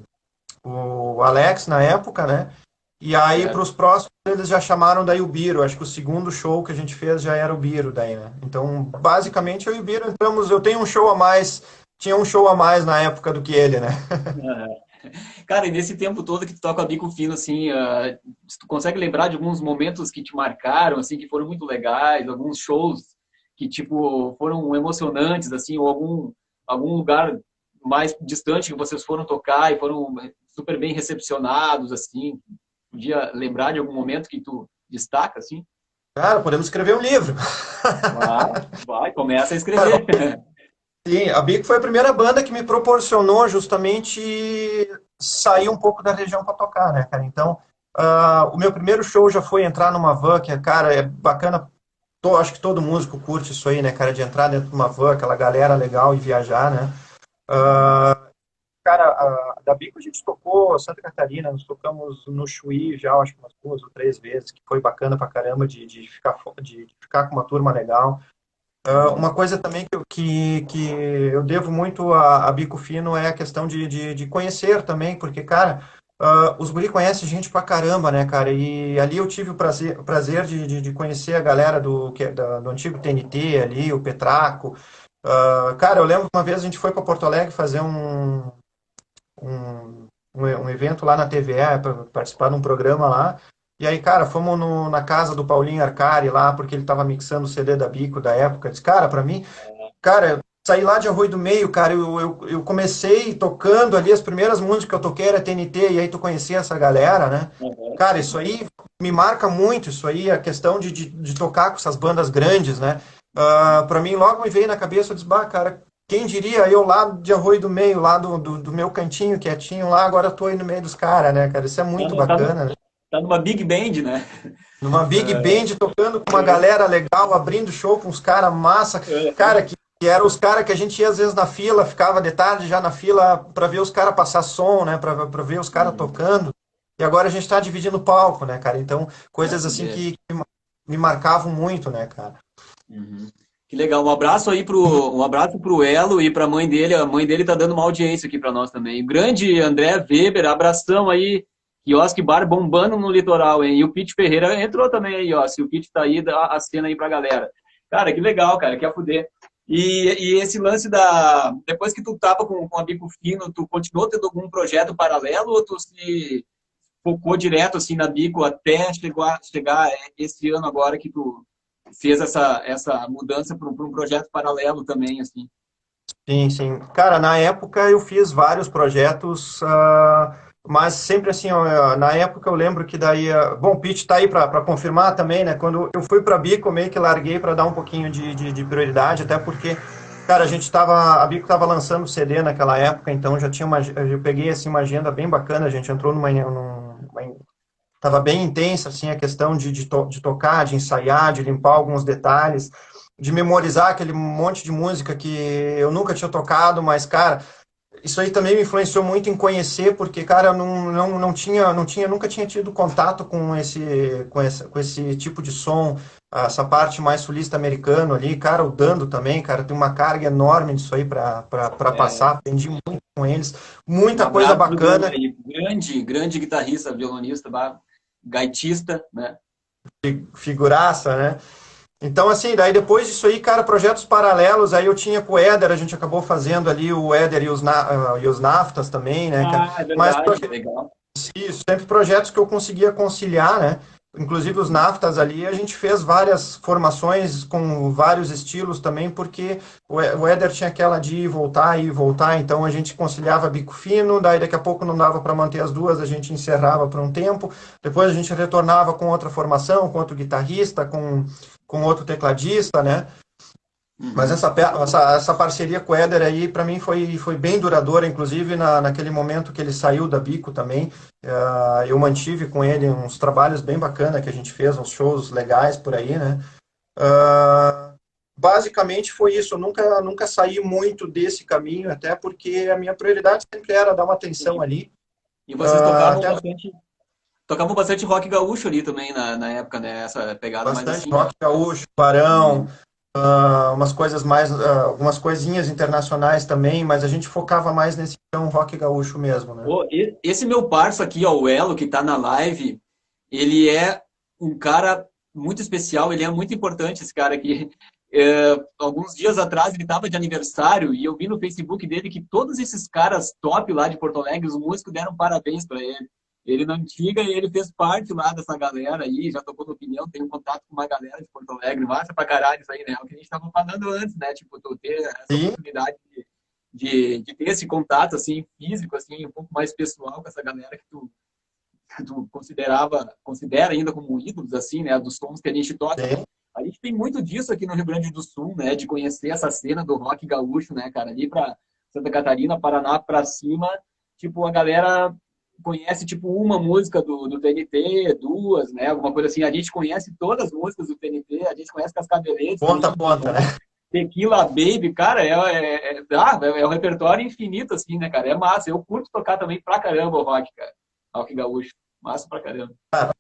o Alex na época, né? E aí, é. para os próximos, eles já chamaram daí o Biro. Acho que o segundo show que a gente fez já era o Biro daí, né? Então, basicamente, eu e o Biro entramos. Eu tenho um show a mais, tinha um show a mais na época do que ele, né? [LAUGHS] Cara, e nesse tempo todo que tu toca bico fino, assim, uh, tu consegue lembrar de alguns momentos que te marcaram, assim, que foram muito legais, alguns shows que, tipo, foram emocionantes, assim, ou algum, algum lugar mais distante que vocês foram tocar e foram super bem recepcionados, assim, podia lembrar de algum momento que tu destaca, assim? Cara, podemos escrever um livro. Vai, vai começa a [LAUGHS] escrever. Sim, a Bico foi a primeira banda que me proporcionou justamente sair um pouco da região para tocar, né, cara? Então, uh, o meu primeiro show já foi entrar numa van, que, cara, é bacana. Tô, acho que todo músico curte isso aí, né, cara? De entrar dentro de uma van, aquela galera legal e viajar, né? Uh, Cara, a, da Bico a gente tocou Santa Catarina, nós tocamos no Chuí já, acho que umas duas ou três vezes, que foi bacana pra caramba de, de, ficar, de, de ficar com uma turma legal. Uh, uma coisa também que, que, eu devo muito a, a Bico Fino é a questão de, de, de conhecer também, porque, cara, uh, os guri conhecem gente pra caramba, né, cara? E ali eu tive o prazer, o prazer de, de, de conhecer a galera do, que, da, do antigo TNT ali, o Petraco. Uh, cara, eu lembro uma vez a gente foi para Porto Alegre fazer um, um, um, evento lá na TVA para participar de um programa lá. E aí, cara, fomos no, na casa do Paulinho Arcari lá, porque ele tava mixando o CD da Bico da época. Disse, cara, para mim, cara, saí lá de Arroio do Meio, cara, eu, eu, eu, comecei tocando ali, as primeiras músicas que eu toquei era TNT, e aí tu conhecia essa galera, né? Uhum. Cara, isso aí me marca muito, isso aí, a questão de, de, de tocar com essas bandas grandes, né? Uh, para mim, logo me veio na cabeça, eu disse, bah, cara, quem diria, eu lá de Arroio do Meio, lá do, do, do meu cantinho quietinho lá, agora tô aí no meio dos caras, né, cara? Isso é muito tá, bacana, né? Tá numa Big Band, né? Numa Big é. Band, tocando com uma galera legal, abrindo show com os caras massa. É. Cara, que, que eram os caras que a gente ia às vezes na fila, ficava de tarde já na fila para ver os caras passar som, né? Para ver os caras uhum. tocando. E agora a gente tá dividindo palco, né, cara? Então, coisas assim que, que me marcavam muito, né, cara? Uhum. Que legal. Um abraço aí pro um abraço pro Elo e pra mãe dele. A mãe dele tá dando uma audiência aqui para nós também. grande André Weber, abração aí. Quiosque Bar bombando no litoral, hein? E o Pete Ferreira entrou também aí, ó. Se o Pete tá aí, dá a cena aí pra galera. Cara, que legal, cara, que a fuder. E, e esse lance da. Depois que tu tava com, com a Bico Fino, tu continuou tendo algum projeto paralelo ou tu se focou direto assim na Bico até chegar, chegar esse ano agora que tu fez essa, essa mudança para um projeto paralelo também, assim. Sim, sim. Cara, na época eu fiz vários projetos, uh, mas sempre assim, na época eu lembro que daí, uh, bom, o Pete está aí para confirmar também, né? Quando eu fui para Bico, meio que larguei para dar um pouquinho de, de, de, prioridade, até porque, cara, a gente estava, a Bico estava lançando CD naquela época, então já tinha uma, eu peguei assim uma agenda bem bacana, a gente entrou numa, numa estava bem intensa assim a questão de, de, to, de, tocar, de ensaiar, de limpar alguns detalhes, de memorizar aquele monte de música que eu nunca tinha tocado, mas cara, isso aí também me influenciou muito em conhecer, porque cara, eu não, não, não tinha, não tinha, nunca tinha tido contato com esse, com esse, com esse tipo de som, essa parte mais sulista americano ali, cara, o Dando também, cara, tem uma carga enorme disso aí para é. passar, aprendi muito com eles, muita um coisa bacana. Grande, grande guitarrista, violonista, gaitista, né? Figuraça, né? Então, assim, daí depois disso aí, cara, projetos paralelos, aí eu tinha com o Éder, a gente acabou fazendo ali o Éder e os, na, uh, e os NAFTAs também, né? Ah, é verdade, Mas, proje... legal. Isso, sempre projetos que eu conseguia conciliar, né? Inclusive os naftas ali, a gente fez várias formações com vários estilos também, porque o Éder tinha aquela de ir voltar e voltar, então a gente conciliava bico fino, daí daqui a pouco não dava para manter as duas, a gente encerrava por um tempo, depois a gente retornava com outra formação, com outro guitarrista, com, com outro tecladista, né? Mas essa, essa, essa, parceria com o Éder aí, para mim, foi, foi bem duradoura, inclusive na, naquele momento que ele saiu da Bico também. Uh, eu mantive com ele uns trabalhos bem bacanas que a gente fez, uns shows legais por aí, né? Uh, basicamente foi isso, eu nunca, nunca saí muito desse caminho, até porque a minha prioridade sempre era dar uma atenção ali. E vocês tocavam, uh, bastante, tocavam bastante rock gaúcho ali também na, na época, né? Essa pegada bastante mais assim. rock gaúcho, Barão, uh, umas coisas mais, uh, algumas coisinhas internacionais também, mas a gente focava mais nesse então, rock gaúcho mesmo, né? esse meu parça aqui, ó, o Elo, que tá na live, ele é um cara muito especial, ele é muito importante, esse cara aqui. É, alguns dias atrás ele estava de aniversário e eu vi no Facebook dele que todos esses caras top lá de Porto Alegre, os músicos deram parabéns para ele. Ele na antiga e ele fez parte lá dessa galera aí, já tocou no opinião, tem um contato com uma galera de Porto Alegre, massa pra caralho isso aí, né? É o que a gente estava falando antes, né? Tipo, tu ter essa Sim. oportunidade de, de, de, ter esse contato, assim, físico, assim, um pouco mais pessoal com essa galera que tu, que tu considerava, considera ainda como ídolos, assim, né? Dos sons que a gente toca. Sim. A gente tem muito disso aqui no Rio Grande do Sul, né? De conhecer essa cena do rock gaúcho, né, cara? Ali para Santa Catarina, Paraná, para cima, tipo, a galera conhece, tipo, uma música do, do TNT, duas, né? Alguma coisa assim. A gente conhece todas as músicas do TNT, a gente conhece Cascadeletes. Ponta a ponta, né? Tequila Baby, cara, é, é, é, ah, é, é um repertório infinito, assim, né, cara? É massa. Eu curto tocar também pra caramba o rock, cara. Rock gaúcho. Massa pra caramba. Cara,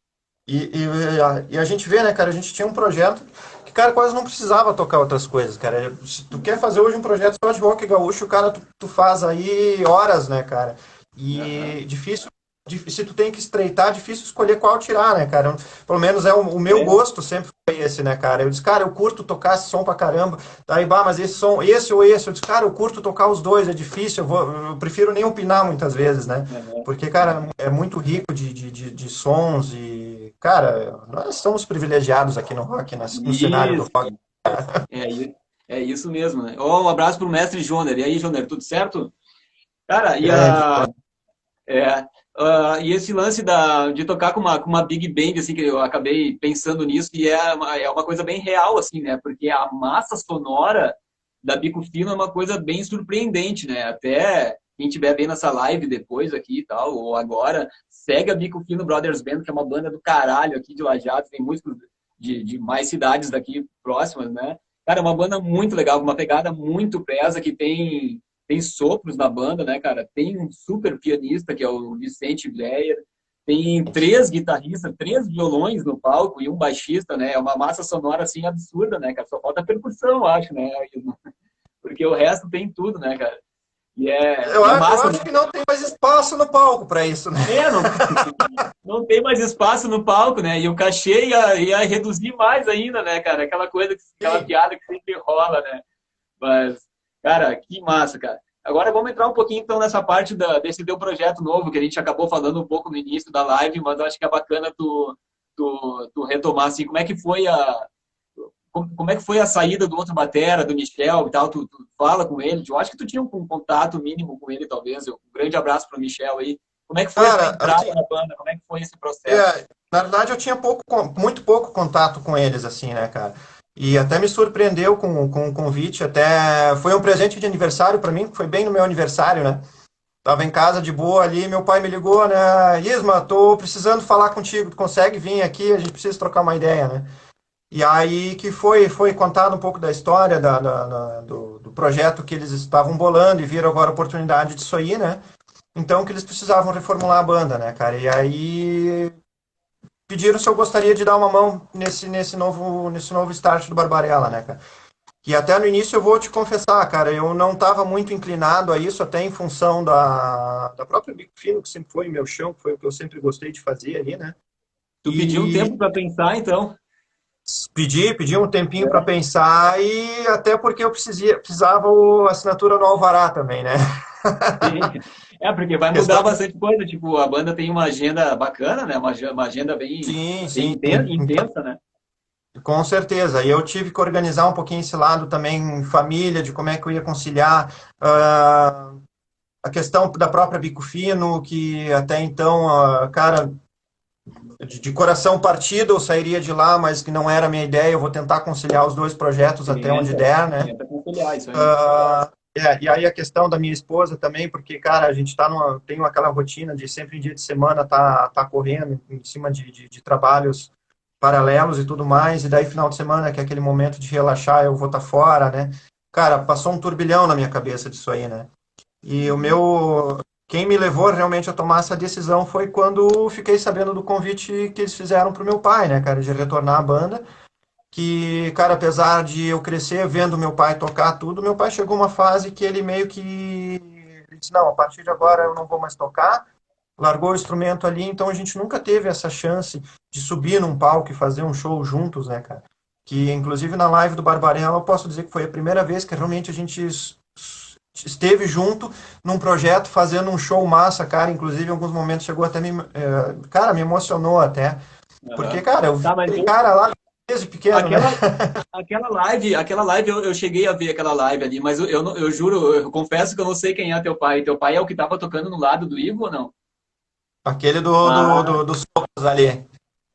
e, e, a, e, a, gente vê, né, cara, a gente tinha um projeto que, cara, quase não precisava tocar outras coisas, cara. Se tu quer fazer hoje um projeto só de rock gaúcho, cara, tu, tu faz aí horas, né, cara. E uhum. difícil se tu tem que estreitar, é difícil escolher qual tirar, né, cara? Pelo menos é o, o meu é. gosto sempre foi esse, né, cara? Eu disse, cara, eu curto tocar esse som pra caramba. Daí, bah, mas esse som, esse ou esse, eu disse, cara, eu curto tocar os dois, é difícil, eu, vou, eu prefiro nem opinar muitas vezes, né? Porque, cara, é muito rico de, de, de, de sons e, cara, nós somos privilegiados aqui no rock, né, no isso. cenário do rock. É, é isso mesmo, né? Oh, um abraço pro mestre Joner. E aí, Joner, tudo certo? Cara, e a... É, Uh, e esse lance da, de tocar com uma, com uma big band, assim, que eu acabei pensando nisso, e é uma, é uma coisa bem real, assim, né? Porque a massa sonora da Bico Fino é uma coisa bem surpreendente, né? Até quem estiver vendo essa live depois aqui e tal, ou agora, segue a Bico Fino Brothers Band, que é uma banda do caralho aqui de Lajados, tem músicos de, de mais cidades daqui próximas, né? Cara, é uma banda muito legal, uma pegada muito presa, que tem tem sopros na banda, né, cara? Tem um super pianista, que é o Vicente Blair, tem três guitarristas, três violões no palco e um baixista, né? É uma massa sonora, assim, absurda, né, cara? Só falta percussão, eu acho, né? [LAUGHS] Porque o resto tem tudo, né, cara? E é, eu, é acho, massa, eu acho né? que não tem mais espaço no palco para isso, né? É, não, [LAUGHS] não tem mais espaço no palco, né? E o cachê ia, ia reduzir mais ainda, né, cara? Aquela coisa, aquela Sim. piada que sempre rola, né? Mas Cara, que massa, cara. Agora vamos entrar um pouquinho então nessa parte da, desse teu projeto novo, que a gente acabou falando um pouco no início da live, mas eu acho que é bacana tu, tu, tu retomar, assim, como é que foi a... Como, é que foi a saída do outro batera, do Michel e tal? Tu, tu, fala com ele? Eu acho que tu tinha um, um contato mínimo com ele, talvez. Um grande abraço para o Michel aí. Como é que foi Cara, a entrada tinha... na banda? Como é que foi esse processo? É, na verdade, eu tinha pouco, muito pouco contato com eles, assim, né, cara? E até me surpreendeu com, com o convite. Até foi um presente de aniversário para mim, foi bem no meu aniversário, né? Tava em casa de boa ali, meu pai me ligou, né? Isma, tô precisando falar contigo, tu consegue vir aqui? A gente precisa trocar uma ideia, né? E aí que foi, foi contado um pouco da história da, da, da do, do, projeto que eles estavam bolando e viram agora a oportunidade disso aí, né? Então que eles precisavam reformular a banda, né, cara? E aí pediram se eu gostaria de dar uma mão nesse, nesse, novo, nesse novo start do Barbarella, né, cara? E até no início eu vou te confessar, cara, eu não estava muito inclinado a isso, até em função da, da própria Bico Fino, que sempre foi meu chão, que foi o que eu sempre gostei de fazer ali, né? Tu e... pediu um tempo para pensar, então? Pedi, pedi um tempinho é. para pensar e até porque eu precisava, precisava a assinatura no Alvará também, né? [LAUGHS] Sim. É, porque vai mudar bastante coisa. Tipo, a banda tem uma agenda bacana, né? Uma, uma agenda bem, sim, sim. intensa, intensa, né? Com certeza. E eu tive que organizar um pouquinho esse lado também em família, de como é que eu ia conciliar uh, a questão da própria Bico Fino, que até então, uh, cara, de, coração partido, eu sairia de lá, mas que não era a minha ideia. Eu vou tentar conciliar os dois projetos até onde der, né? Tenta conciliar isso aí. Uh, é, e aí a questão da minha esposa também, porque, cara, a gente tá numa, tem aquela rotina de sempre em dia de semana tá, tá correndo em cima de, de, de trabalhos paralelos e tudo mais, e daí final de semana, que é aquele momento de relaxar, eu vou estar tá fora, né? Cara, passou um turbilhão na minha cabeça disso aí, né? E o meu, quem me levou realmente a tomar essa decisão foi quando fiquei sabendo do convite que eles fizeram pro meu pai, né, cara, de retornar à banda que, cara, apesar de eu crescer vendo meu pai tocar tudo, meu pai chegou uma fase que ele meio que ele disse, não, a partir de agora eu não vou mais tocar, largou o instrumento ali, então a gente nunca teve essa chance de subir num palco e fazer um show juntos, né, cara? Que, inclusive, na live do Barbarella, eu posso dizer que foi a primeira vez que realmente a gente esteve junto num projeto fazendo um show massa, cara. Inclusive, em alguns momentos chegou até me. É, cara, me emocionou até. Porque, cara, eu tá, vi cara lá desde pequeno, aquela, né? [LAUGHS] aquela live, aquela live eu, eu, cheguei a ver aquela live ali, mas eu, eu, eu, juro, eu confesso que eu não sei quem é teu pai. Teu pai é o que tava tocando no lado do Ivo ou não? Aquele do, ah. do, do, dos sopros ali.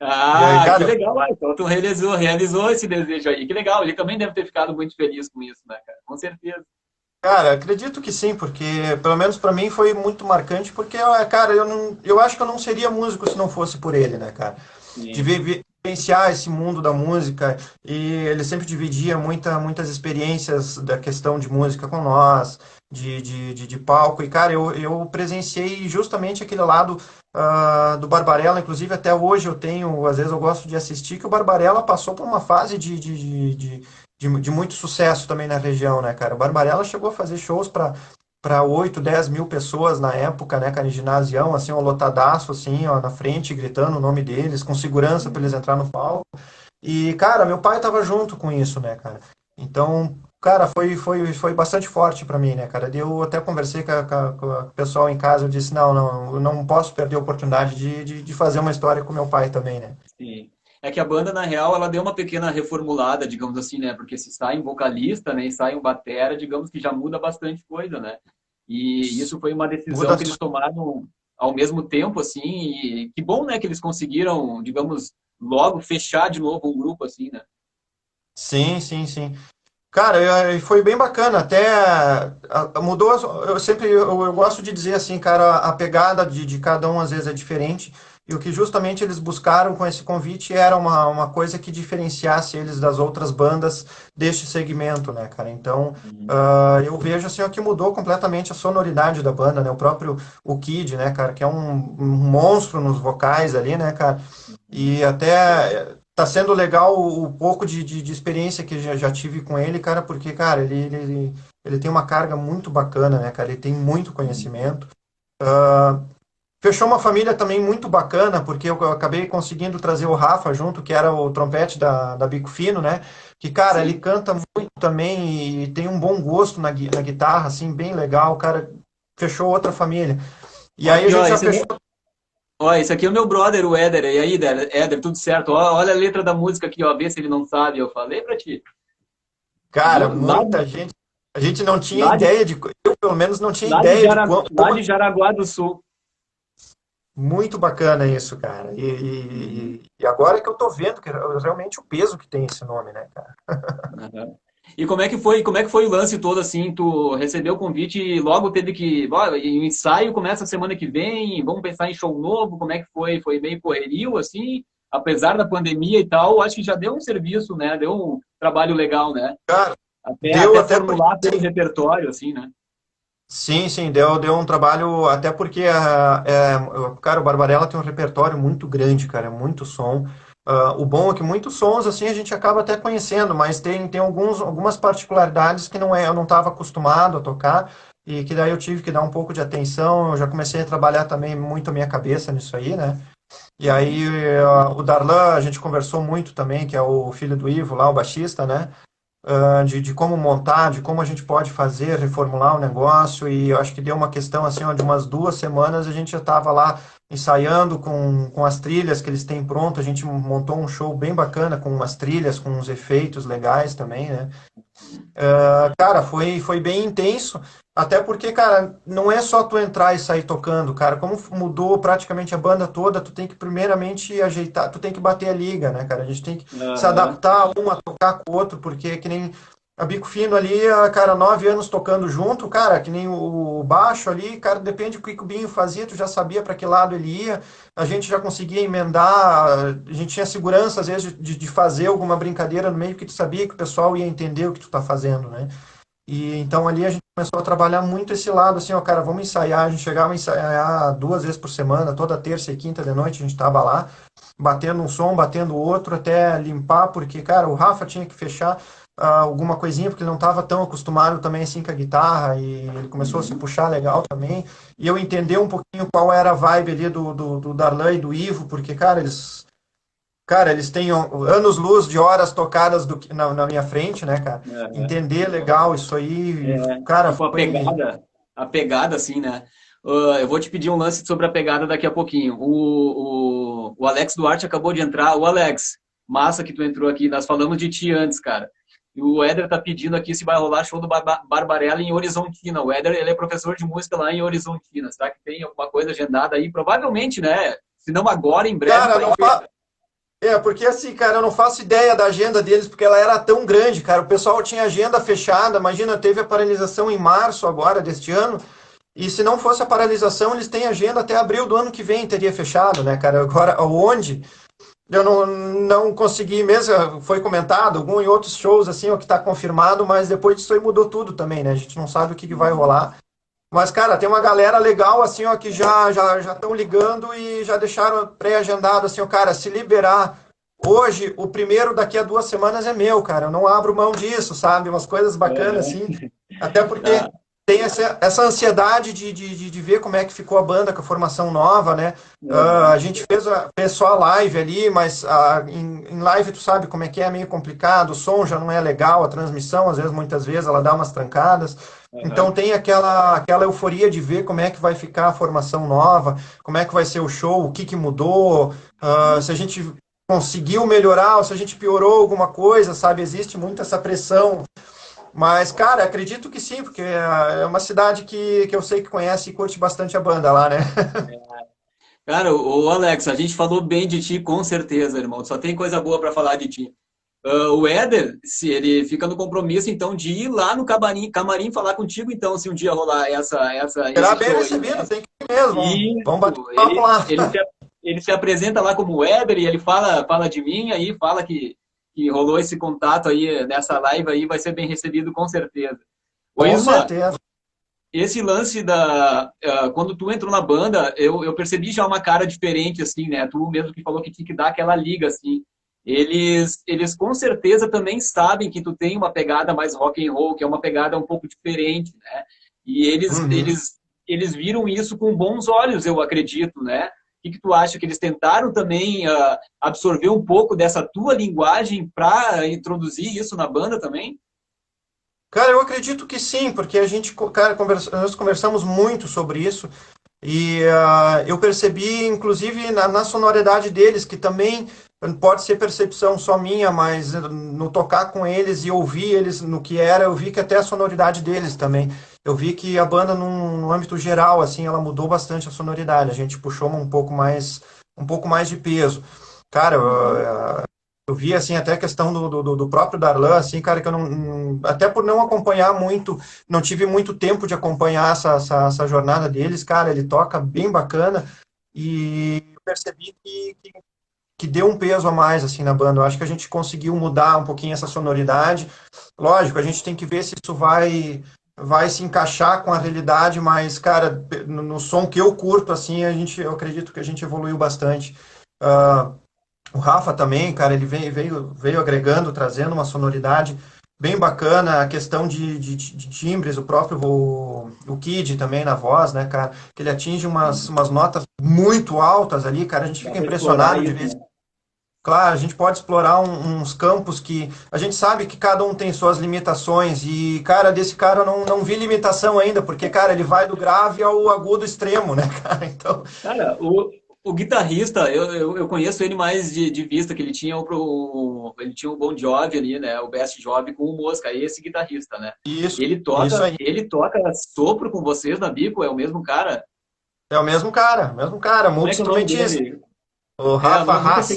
Ah, aí, cara, que legal, então tu realizou, realizou esse desejo aí. Que legal, ele também deve ter ficado muito feliz com isso, né, cara? Com certeza. Cara, acredito que sim, porque pelo menos para mim foi muito marcante, porque, cara, eu, não, eu acho que eu não seria músico se não fosse por ele, né, cara? Sim. De viver, vivenciar esse mundo da música e ele sempre dividia muita, muitas experiências da questão de música com nós, de, de, de, de palco. E, cara, eu, eu presenciei justamente aquele lado uh, do Barbarella, inclusive até hoje eu tenho, às vezes eu gosto de assistir, que o Barbarella passou por uma fase de, de, de, de, de muito sucesso também na região, né, cara? O Barbarella chegou a fazer shows para para 8, 10 mil pessoas na época, né, cara, em ginásio, assim, um lotadaço, assim, ó, na frente, gritando o nome deles, com segurança para eles entrar no palco. E, cara, meu pai tava junto com isso, né, cara. Então, cara, foi, foi, foi bastante forte para mim, né, cara. Eu até conversei com, a, com, o pessoal em casa, eu disse, não, não, eu não posso perder a oportunidade de, de, de fazer uma história com meu pai também, né. Sim é que a banda, na real, ela deu uma pequena reformulada, digamos assim, né? Porque se sai um vocalista, né, e sai um batera, digamos que já muda bastante coisa, né? E isso foi uma decisão muda... que eles tomaram ao mesmo tempo, assim, e que bom, né, que eles conseguiram, digamos, logo fechar de novo um grupo, assim, né? Sim, sim, sim. Cara, foi bem bacana, até mudou, eu sempre, eu, eu gosto de dizer assim, cara, a pegada de, de cada um às vezes é diferente, e o que justamente eles buscaram com esse convite era uma, uma coisa que diferenciasse eles das outras bandas deste segmento, né, cara? Então, uhum. uh, eu vejo assim ó, que mudou completamente a sonoridade da banda, né? O próprio o Kid, né, cara, que é um, um monstro nos vocais ali, né, cara? E até tá sendo legal o, pouco de, de, de, experiência que já, já tive com ele, cara, porque, cara, ele, ele, ele tem uma carga muito bacana, né, cara? Ele tem muito conhecimento. Uh, Fechou uma família também muito bacana, porque eu acabei conseguindo trazer o Rafa junto, que era o trompete da, da Bico Fino, né? Que, cara, Sim. ele canta muito também e tem um bom gosto na, na guitarra, assim, bem legal. Cara, fechou outra família. E aí a gente já fechou. Ó, esse aqui é o meu brother, o Éder. E aí, Éder, tudo certo? Ó, olha a letra da música aqui, ó. Vê se ele não sabe. Eu falei pra ti. Cara, muita gente. A gente não tinha lá ideia de. Eu, pelo menos, não tinha ideia de, Jaragu... de Lá de Jaraguá do Sul. Muito bacana isso, cara. E, e, e, agora que eu tô vendo que realmente o peso que tem esse nome, né, cara? Uhum. E como é que foi, como é que foi o lance todo assim? Tu recebeu o convite e logo teve que, ó, o ensaio começa semana que vem, vamos pensar em show novo, como é que foi? Foi meio correrio assim? Apesar da pandemia e tal, acho que já deu um serviço, né? Deu um trabalho legal, né? Cara, até, deu até, até formular porque... repertório assim, né? Sim, sim, deu, deu um trabalho, até porque, a, é, cara, o Barbarella tem um repertório muito grande, cara, muito som. Uh, o bom é que muitos sons, assim, a gente acaba até conhecendo, mas tem, tem alguns, algumas particularidades que não é, eu não estava acostumado a tocar, e que daí eu tive que dar um pouco de atenção, eu já comecei a trabalhar também muito a minha cabeça nisso aí, né? E aí uh, o Darlan, a gente conversou muito também, que é o filho do Ivo lá, o baixista, né? Uh, de, de como montar, de como a gente pode fazer, reformular o negócio. E eu acho que deu uma questão assim, de umas duas semanas a gente já estava lá ensaiando com, com as trilhas que eles têm pronto. A gente montou um show bem bacana com umas trilhas, com uns efeitos legais também, né? Uh, cara, foi, foi bem intenso. Até porque, cara, não é só tu entrar e sair tocando, cara. Como mudou praticamente a banda toda, tu tem que primeiramente ajeitar, tu tem que bater a liga, né, cara? A gente tem que uhum. se adaptar um a tocar com o outro, porque que nem a Bico Fino ali, cara, nove anos tocando junto, cara, que nem o baixo ali, cara, depende do que o Binho fazia, tu já sabia para que lado ele ia, a gente já conseguia emendar, a gente tinha segurança, às vezes, de, de fazer alguma brincadeira no meio, que tu sabia que o pessoal ia entender o que tu tá fazendo, né? E então ali a gente começou a trabalhar muito esse lado, assim, ó, cara, vamos ensaiar. A gente chegava a ensaiar duas vezes por semana, toda terça e quinta de noite a gente estava lá, batendo um som, batendo outro, até limpar, porque, cara, o Rafa tinha que fechar uh, alguma coisinha, porque ele não estava tão acostumado também assim com a guitarra, e ele começou a se puxar legal também. E eu entender um pouquinho qual era a vibe ali do, do, do Darlan e do Ivo, porque, cara, eles cara, eles têm anos-luz de horas tocadas do, na, na minha frente, né, cara? É, Entender legal isso aí, é, cara. Tipo, a pegada, a pegada, assim, né? Uh, eu vou te pedir um lance sobre a pegada daqui a pouquinho. O, o, o Alex Duarte acabou de entrar. O Alex, massa que tu entrou aqui. Nós falamos de ti antes, cara. E o Éder tá pedindo aqui se vai rolar show do Bar Barbarella em Horizontina. O Éder, ele é professor de música lá em Horizontina. Será que tem alguma coisa agendada aí? Provavelmente, né? Se não agora, em breve. Cara, não, fa é, porque assim, cara, eu não faço ideia da agenda deles, porque ela era tão grande, cara. O pessoal tinha agenda fechada. Imagina, teve a paralisação em março agora deste ano. E se não fosse a paralisação, eles têm agenda até abril do ano que vem, teria fechado, né, cara? Agora, onde? Eu não, não consegui mesmo, foi comentado, algum em outros shows, assim, o que está confirmado, mas depois disso aí mudou tudo também, né? A gente não sabe o que, que vai rolar. Mas, cara, tem uma galera legal, assim, ó, que já já já estão ligando e já deixaram pré-agendado, assim, ó, cara, se liberar. Hoje, o primeiro daqui a duas semanas é meu, cara. Eu não abro mão disso, sabe? Umas coisas bacanas, é. assim. Até porque tá tem essa, essa ansiedade de, de, de ver como é que ficou a banda com a formação nova, né? Uh, a gente fez, a, fez só a live ali, mas uh, em, em, live tu sabe como é que é, é meio complicado, o som já não é legal, a transmissão, às vezes, muitas vezes, ela dá umas trancadas. Uhum. Então tem aquela, aquela euforia de ver como é que vai ficar a formação nova, como é que vai ser o show, o que, que mudou, uh, se a gente conseguiu melhorar ou se a gente piorou alguma coisa, sabe? Existe muito essa pressão mas, cara, acredito que sim, porque é uma cidade que, que eu sei que conhece e curte bastante a banda lá, né? [LAUGHS] Cara, o Alex, a gente falou bem de ti, com certeza, irmão. Só tem coisa boa para falar de ti. Uh, o Éder, se ele fica no compromisso, então, de ir lá no camarim, camarim falar contigo, então, se um dia rolar essa... essa Será bem recebido, tem que ir mesmo. E, Vamos bater ele, lá. Ele se, ele se apresenta lá como Éder e ele fala, fala de mim, aí fala que que rolou esse contato aí nessa live aí vai ser bem recebido com certeza. Com Isma, certeza. Esse lance da uh, quando tu entrou na banda, eu, eu percebi já uma cara diferente assim, né? Tu mesmo que falou que tinha que dar aquela liga assim. Eles eles com certeza também sabem que tu tem uma pegada mais rock and roll, que é uma pegada um pouco diferente, né? E eles uhum. eles eles viram isso com bons olhos, eu acredito, né? O que, que tu acha que eles tentaram também uh, absorver um pouco dessa tua linguagem para introduzir isso na banda também? Cara, eu acredito que sim, porque a gente, cara, conversa, nós conversamos muito sobre isso e uh, eu percebi, inclusive, na, na, sonoridade deles, que também pode ser percepção só minha, mas no tocar com eles e ouvir eles no que era, eu vi que até a sonoridade deles também. Eu vi que a banda, num, no âmbito geral, assim, ela mudou bastante a sonoridade. A gente puxou um pouco mais, um pouco mais de peso. Cara, eu, eu vi, assim, até a questão do, do, do, próprio Darlan, assim, cara, que eu não... Até por não acompanhar muito, não tive muito tempo de acompanhar essa, essa, essa jornada deles, cara, ele toca bem bacana e percebi que, que que deu um peso a mais assim na banda. Eu acho que a gente conseguiu mudar um pouquinho essa sonoridade. Lógico, a gente tem que ver se isso vai vai se encaixar com a realidade, mas cara, no, no som que eu curto assim, a gente eu acredito que a gente evoluiu bastante. Uh, o Rafa também, cara, ele veio, veio, veio agregando, trazendo uma sonoridade bem bacana, a questão de, de, de timbres, o próprio o, o, Kid também na voz, né, cara, que ele atinge umas, umas notas muito altas ali, cara, a gente fica impressionado de ver. Claro, a gente pode explorar um, uns campos que a gente sabe que cada um tem suas limitações e, cara, desse cara eu não, não vi limitação ainda, porque, cara, ele vai do grave ao agudo extremo, né, [LAUGHS] cara? Então... Cara, o, o guitarrista, eu, eu, eu, conheço ele mais de, de vista, que ele tinha o, ele tinha o Bon Jovi ali, né? O Best Job com o Mosca, esse guitarrista, né? Isso. Ele toca, isso ele toca sopro com vocês na Bico, é o mesmo cara? É o mesmo cara, mesmo cara, multi-instrumentista. É o Rafa é, Haas.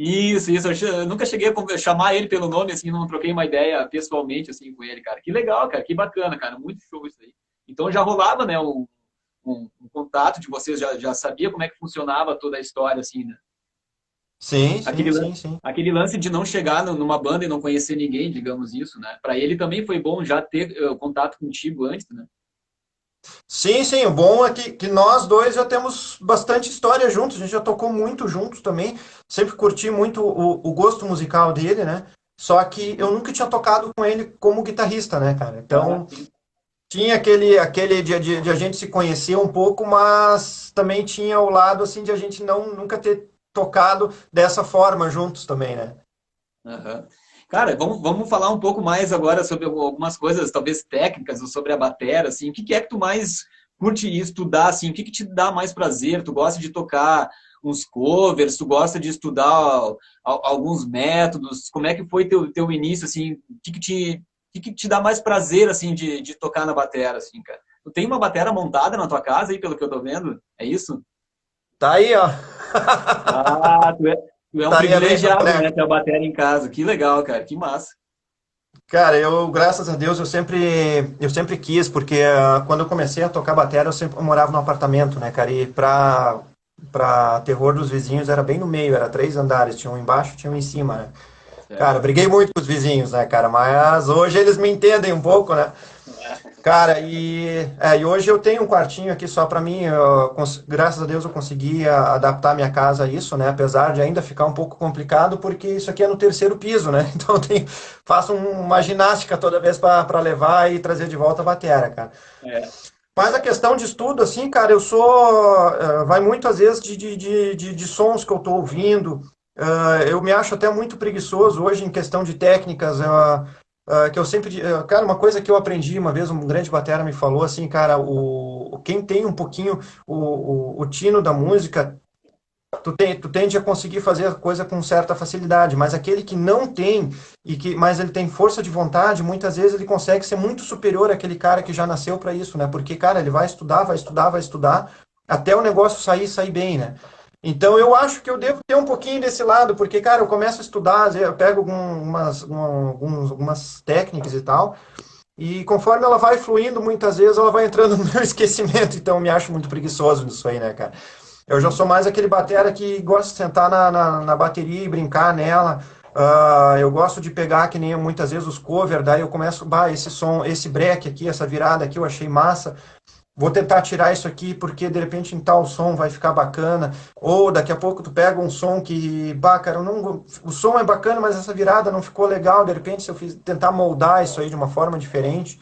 Isso, isso. Eu nunca cheguei a chamar ele pelo nome, assim, não troquei uma ideia pessoalmente, assim, com ele, cara. Que legal, cara, que bacana, cara. Muito show isso aí. Então já rolava, né, um, um, um contato de vocês, já, já sabia como é que funcionava toda a história, assim, né? Sim, aquele, sim, sim, aquele lance de não chegar numa banda e não conhecer ninguém, digamos isso, né? Para ele também foi bom já ter uh, contato contigo antes, né? Sim, sim, o bom é que, que nós dois já temos bastante história juntos, a gente já tocou muito juntos também, sempre curti muito o, o gosto musical dele, né? Só que eu nunca tinha tocado com ele como guitarrista, né, cara? Então, tinha aquele, aquele de, de, de, a gente se conhecer um pouco, mas também tinha o lado, assim, de a gente não nunca ter tocado dessa forma juntos também, né? Uhum. Cara, vamos, vamos falar um pouco mais agora sobre algumas coisas, talvez técnicas, ou sobre a bateria, assim. O que, que é que tu mais curte estudar, assim? O que, que te dá mais prazer? Tu gosta de tocar uns covers? Tu gosta de estudar alguns métodos? Como é que foi teu, teu início, assim? O que, que te que, que te dá mais prazer, assim, de, de tocar na bateria, assim, cara? Tu tem uma bateria montada na tua casa aí, pelo que eu tô vendo? É isso? Tá aí, ó. ah, tu é, Tu é um privilegiado, né? Ter a bateria em casa. Que legal, cara. Que massa. Cara, eu, graças a Deus, eu sempre, eu sempre quis, porque uh, quando eu comecei a tocar bateria, eu sempre eu morava num apartamento, né, cara? E pra, pra terror dos vizinhos era bem no meio, era três andares, tinha um embaixo tinha um em cima, né? Cara, briguei muito com os vizinhos, né, cara? Mas hoje eles me entendem um pouco, né? Cara, e, é, e hoje eu tenho um quartinho aqui só para mim. Eu, graças a Deus eu consegui adaptar minha casa a isso, né? Apesar de ainda ficar um pouco complicado, porque isso aqui é no terceiro piso, né? [LAUGHS] Então eu tenho, faço uma ginástica toda vez para levar e trazer de volta a bateria, cara. É. Mas a questão de estudo, assim, cara, eu sou. Uh, vai muito às vezes de, de, de, de, de sons que eu estou ouvindo. Uh, eu me acho até muito preguiçoso hoje em questão de técnicas. Uh, Uh, que eu sempre. Uh, cara, uma coisa que eu aprendi uma vez, um grande batera me falou assim, cara, o, quem tem um pouquinho o, o, o tino da música, tu, tem, tu tende a conseguir fazer a coisa com certa facilidade, mas aquele que não tem, e que mas ele tem força de vontade, muitas vezes ele consegue ser muito superior àquele cara que já nasceu para isso, né? Porque, cara, ele vai estudar, vai estudar, vai estudar, até o negócio sair, sair bem, né? Então eu acho que eu devo ter um pouquinho desse lado, porque, cara, eu começo a estudar, eu pego algumas, algumas, algumas técnicas e tal, e conforme ela vai fluindo, muitas vezes ela vai entrando [LAUGHS] no meu esquecimento, então eu me acho muito preguiçoso nisso aí, né, cara? Eu já sou mais aquele batera que gosta de sentar na, na, na bateria e brincar nela. Uh, eu gosto de pegar, que nem muitas vezes os covers, daí eu começo, bah, esse som, esse break aqui, essa virada aqui eu achei massa vou tentar tirar isso aqui porque de repente em tal som vai ficar bacana, ou daqui a pouco tu pega um som que, bah, cara, não, o som é bacana, mas essa virada não ficou legal, de repente se eu fiz, tentar moldar isso aí de uma forma diferente.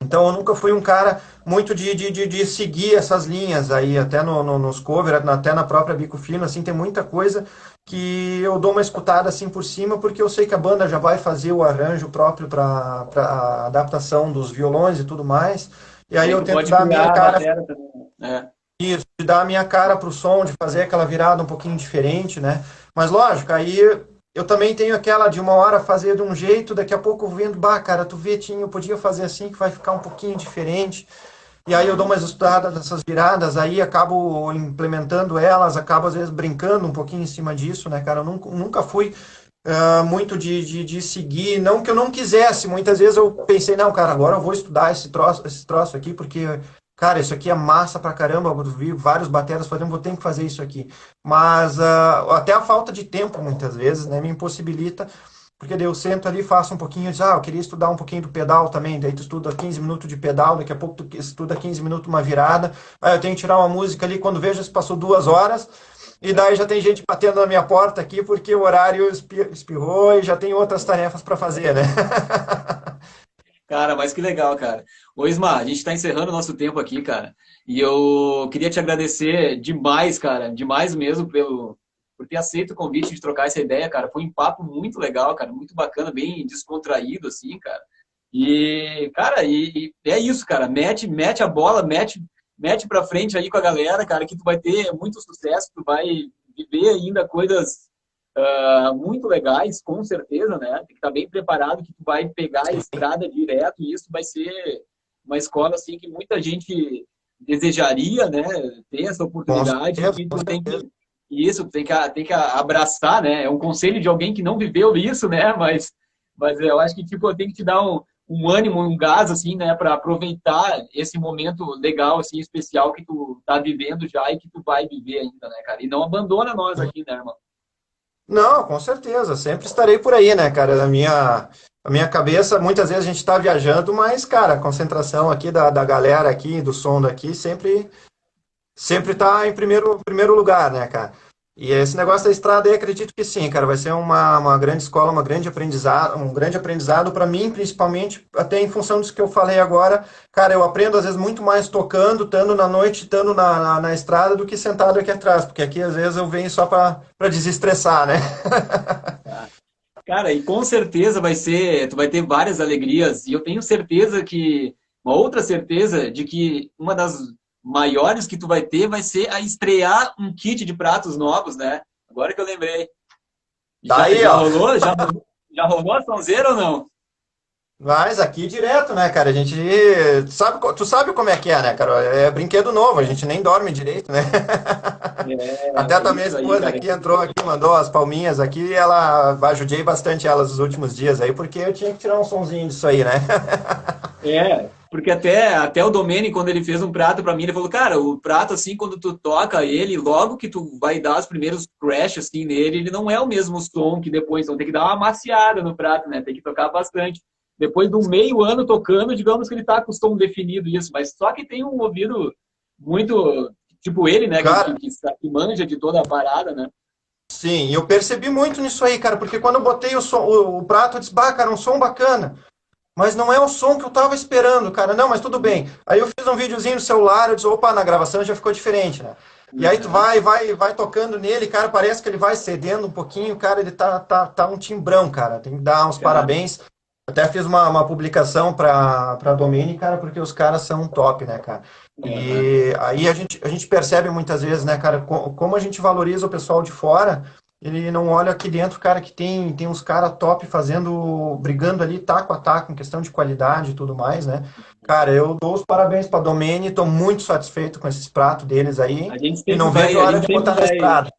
Então eu nunca fui um cara muito de, de, de, de seguir essas linhas aí, até no, no, nos covers, até na própria Bico Fino, assim, tem muita coisa que eu dou uma escutada assim por cima, porque eu sei que a banda já vai fazer o arranjo próprio para a adaptação dos violões e tudo mais. E aí eu tento dar a minha cara. É. Isso, de dar a minha cara pro som, de fazer aquela virada um pouquinho diferente, né? Mas lógico, aí eu também tenho aquela de uma hora fazer de um jeito, daqui a pouco vendo, bah, cara, tu vê, tinha, eu podia fazer assim que vai ficar um pouquinho diferente. E aí eu dou umas estudadas dessas viradas, aí acabo implementando elas, acabo às vezes brincando um pouquinho em cima disso, né, cara? Eu nunca, nunca fui uh, muito de, de, de, seguir, não que eu não quisesse, muitas vezes eu pensei, não, cara, agora eu vou estudar esse troço, esse troço aqui, porque, cara, isso aqui é massa pra caramba, eu vi vários bateras fazendo, vou ter que fazer isso aqui. Mas uh, até a falta de tempo, muitas vezes, né, me impossibilita, porque daí eu sento ali, faço um pouquinho, de, ah, eu queria estudar um pouquinho do pedal também, daí tu estuda 15 minutos de pedal, daqui a pouco tu estuda 15 minutos uma virada, aí eu tenho que tirar uma música ali, quando vejo se passou duas horas, e daí já tem gente batendo na minha porta aqui porque o horário espirrou e já tem outras tarefas para fazer, né? [LAUGHS] Cara, mas que legal, cara. Ô Isma, a gente está encerrando o nosso tempo aqui, cara. E eu queria te agradecer demais, cara, demais mesmo pelo por ter aceito o convite de trocar essa ideia, cara. Foi um papo muito legal, cara, muito bacana, bem descontraído, assim, cara. E, cara, e, e é isso, cara. Mete, mete a bola, mete mete pra frente aí com a galera, cara, que tu vai ter muito sucesso, tu vai viver ainda coisas uh, muito legais, com certeza, né? Tem que estar tá bem preparado que tu vai pegar a estrada direto e isso vai ser uma escola, assim, que muita gente desejaria, né? Ter essa oportunidade e tu tem que isso tem que tem que abraçar, né? É um conselho de alguém que não viveu isso, né? [LAUGHS] Mas mas eu acho que tipo tem que te dar um, um ânimo, um gás assim, né, para aproveitar esse momento legal assim, especial que tu tá vivendo já e que tu vai viver ainda, né, cara? E não abandona nós aqui, né, irmão? Não, com certeza, sempre estarei por aí, né, cara? A minha a minha cabeça, muitas vezes a gente está viajando, mas, cara, a concentração aqui da, da galera aqui, do som daqui, sempre sempre tá em primeiro, primeiro lugar, né, cara? E esse negócio da estrada aí, acredito que sim, cara, vai ser uma, uma grande escola, uma grande aprendizado, um grande aprendizado para mim, principalmente, até em função disso que eu falei agora. Cara, eu aprendo às vezes muito mais tocando, estando na noite, estando na, na, na, estrada, do que sentado aqui atrás, porque aqui às vezes eu venho só para desestressar, né? [LAUGHS] Cara, e com certeza vai ser, tu vai ter várias alegrias, e eu tenho certeza que, uma outra certeza de que uma das maiores que tu vai ter vai ser a estrear um kit de pratos novos, né? Agora que eu lembrei. Já, tá aí, já ó. rolou? Já, já rolou a sonzeira ou não? Mas aqui direto, né, cara? A gente sabe, tu sabe como é que é, né, cara? É brinquedo novo, a gente nem dorme direito, né? [LAUGHS] É, Até também a esposa aí, aqui entrou aqui, mandou as palminhas aqui e ela ajudei bastante elas nos últimos dias aí, porque eu tinha que tirar um sonzinho disso aí, né? [LAUGHS] É, porque até, até o Domênico, quando ele fez um prato para mim, ele falou, cara, o prato, assim, quando tu toca ele, logo que tu vai dar os primeiros crash, assim, nele, ele não é o mesmo som que depois, então tem que dar uma maciada no prato, né? Tem que tocar bastante. Depois de um meio ano tocando, digamos que ele tá com o som definido isso, mas só que tem um ouvido muito, tipo ele, né, cara, que, que, que manja de toda a parada, né? Sim, eu percebi muito nisso aí, cara, porque quando eu botei o, som, o, o prato, eu disse, bah, cara, um som bacana mas não é o som que eu tava esperando, cara. Não, mas tudo bem. Aí eu fiz um videozinho no celular, eu disse, opa, na gravação já ficou diferente, né? E aí tu vai, vai, vai tocando nele, cara, parece que ele vai cedendo um pouquinho, cara, ele tá, tá, tá um timbrão, cara. Tem que dar uns parabéns. Até fiz uma, uma publicação pra, pra Domini, cara, porque os caras são top, né, cara? E aí a gente, a gente percebe muitas vezes, né, cara, como a gente valoriza o pessoal de fora ele não olha aqui dentro, cara, que tem, tem uns caras top fazendo, brigando ali taco a taco, em questão de qualidade e tudo mais, né? Cara, eu dou os parabéns pra Domene, tô muito satisfeito com esses pratos deles aí. e não vai, vejo a hora de botar vai.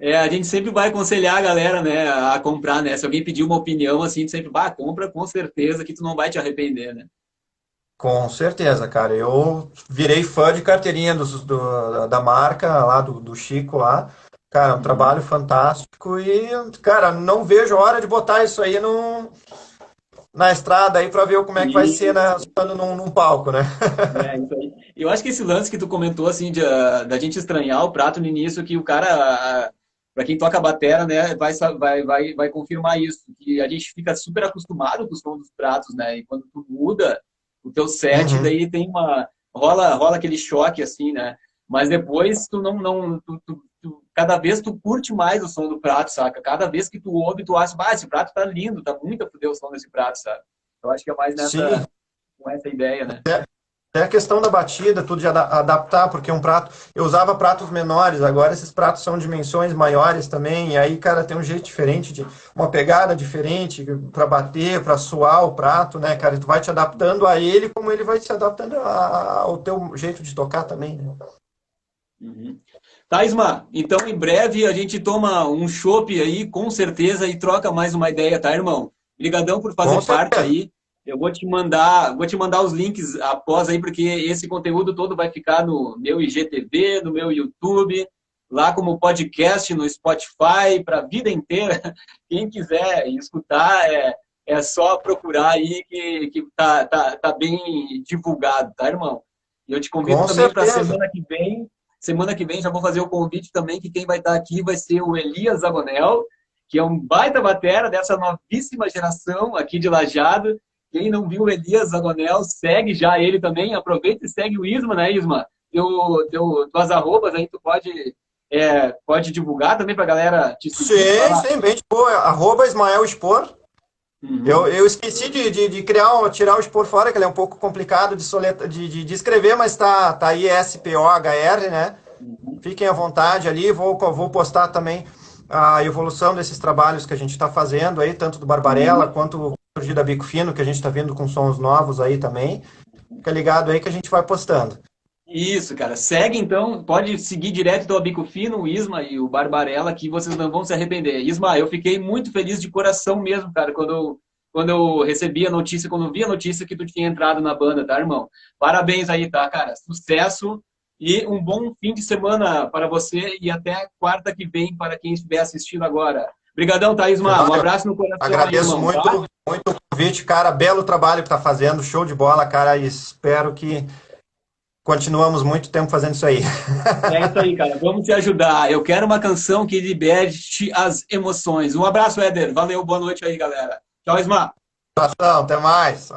É, a gente sempre vai aconselhar a galera, né, a comprar, né? Se alguém pedir uma opinião, assim, sempre, vai, compra com certeza que tu não vai te arrepender, né? Com certeza, cara. Eu virei fã de carteirinha do, do da marca lá, do, do Chico lá. Cara, um trabalho fantástico e, cara, não vejo a hora de botar isso aí no, na estrada aí para ver como é que vai ser né, num, num palco, né? É, isso aí. Eu acho que esse lance que tu comentou, assim, de, da gente estranhar o prato no início, que o cara, para quem toca batera, né, vai, vai, vai, vai confirmar isso, que a gente fica super acostumado com o som dos pratos, né, e quando tu muda o teu set, uhum. daí tem uma, rola, rola aquele choque, assim, né, mas depois tu não, não tu, tu, cada vez tu curte mais o som do prato, saca? Cada vez que tu ouve, tu acha, ah, esse prato tá lindo, tá muito a fuder o som desse prato, sabe? Eu acho que é mais nessa, com essa ideia, né? É. É a questão da batida, tudo de adaptar, porque um prato. Eu usava pratos menores, agora esses pratos são dimensões maiores também, e aí, cara, tem um jeito diferente, de uma pegada diferente para bater, para suar o prato, né, cara? E tu vai te adaptando a ele, como ele vai se adaptando ao teu jeito de tocar também, né? Uhum. Tá, Isma, então em breve a gente toma um chopp aí, com certeza, e troca mais uma ideia, tá, irmão? Obrigadão por fazer parte aí. Eu vou te mandar, vou te mandar os links após aí, porque esse conteúdo todo vai ficar no meu IGTV, no meu YouTube, lá como podcast no Spotify, para a vida inteira. [LAUGHS] Quem quiser escutar, é, é só procurar aí que, que tá, tá, tá bem divulgado, tá, irmão? E eu te convido Com também para semana que vem Semana que vem já vou fazer o convite também que quem vai estar aqui vai ser o Elias Agonel, que é um baita batera dessa novíssima geração aqui de Lajado. Quem não viu o Elias Agonel, segue já ele também. Aproveita e segue o Isma, né, Isma? Teu, teu, tuas arrobas aí, tu pode, é, pode divulgar também para a galera te seguir. Sim, sim, bem, tipo, arroba Ismael Expor. Uhum. Eu, eu esqueci de, de, de, criar, tirar o expor fora, que ele é um pouco complicado de, soleta, de, de, de escrever, mas tá, tá aí S-P-O-H-R, né? Uhum. Fiquem à vontade ali, vou, vou postar também a evolução desses trabalhos que a gente está fazendo aí, tanto do Barbarella uhum. quanto do da Bico Fino, que a gente está vindo com sons novos aí também. Fica ligado aí que a gente vai postando. Isso, cara. Segue então, pode seguir direto do Bico Fino, o Isma e o Barbarella, que vocês não vão se arrepender. Isma, eu fiquei muito feliz de coração mesmo, cara, quando eu, quando eu recebi a notícia, quando eu vi a notícia que tu tinha entrado na banda, tá, irmão? Parabéns aí, tá, cara? Sucesso e um bom fim de semana para você e até quarta que vem para quem estiver assistindo agora. Obrigadão, Thaís, mano. Um abraço no coração. Agradeço aí, irmão, muito, tá? muito o convite, cara. Belo trabalho que tá fazendo, show de bola, cara. E espero que continuamos muito tempo fazendo isso aí. É isso aí, cara. Vamos te ajudar. Eu quero uma canção que liberte as emoções. Um abraço, Éder. Valeu, boa noite aí, galera. Tchau, Isma. Até mais.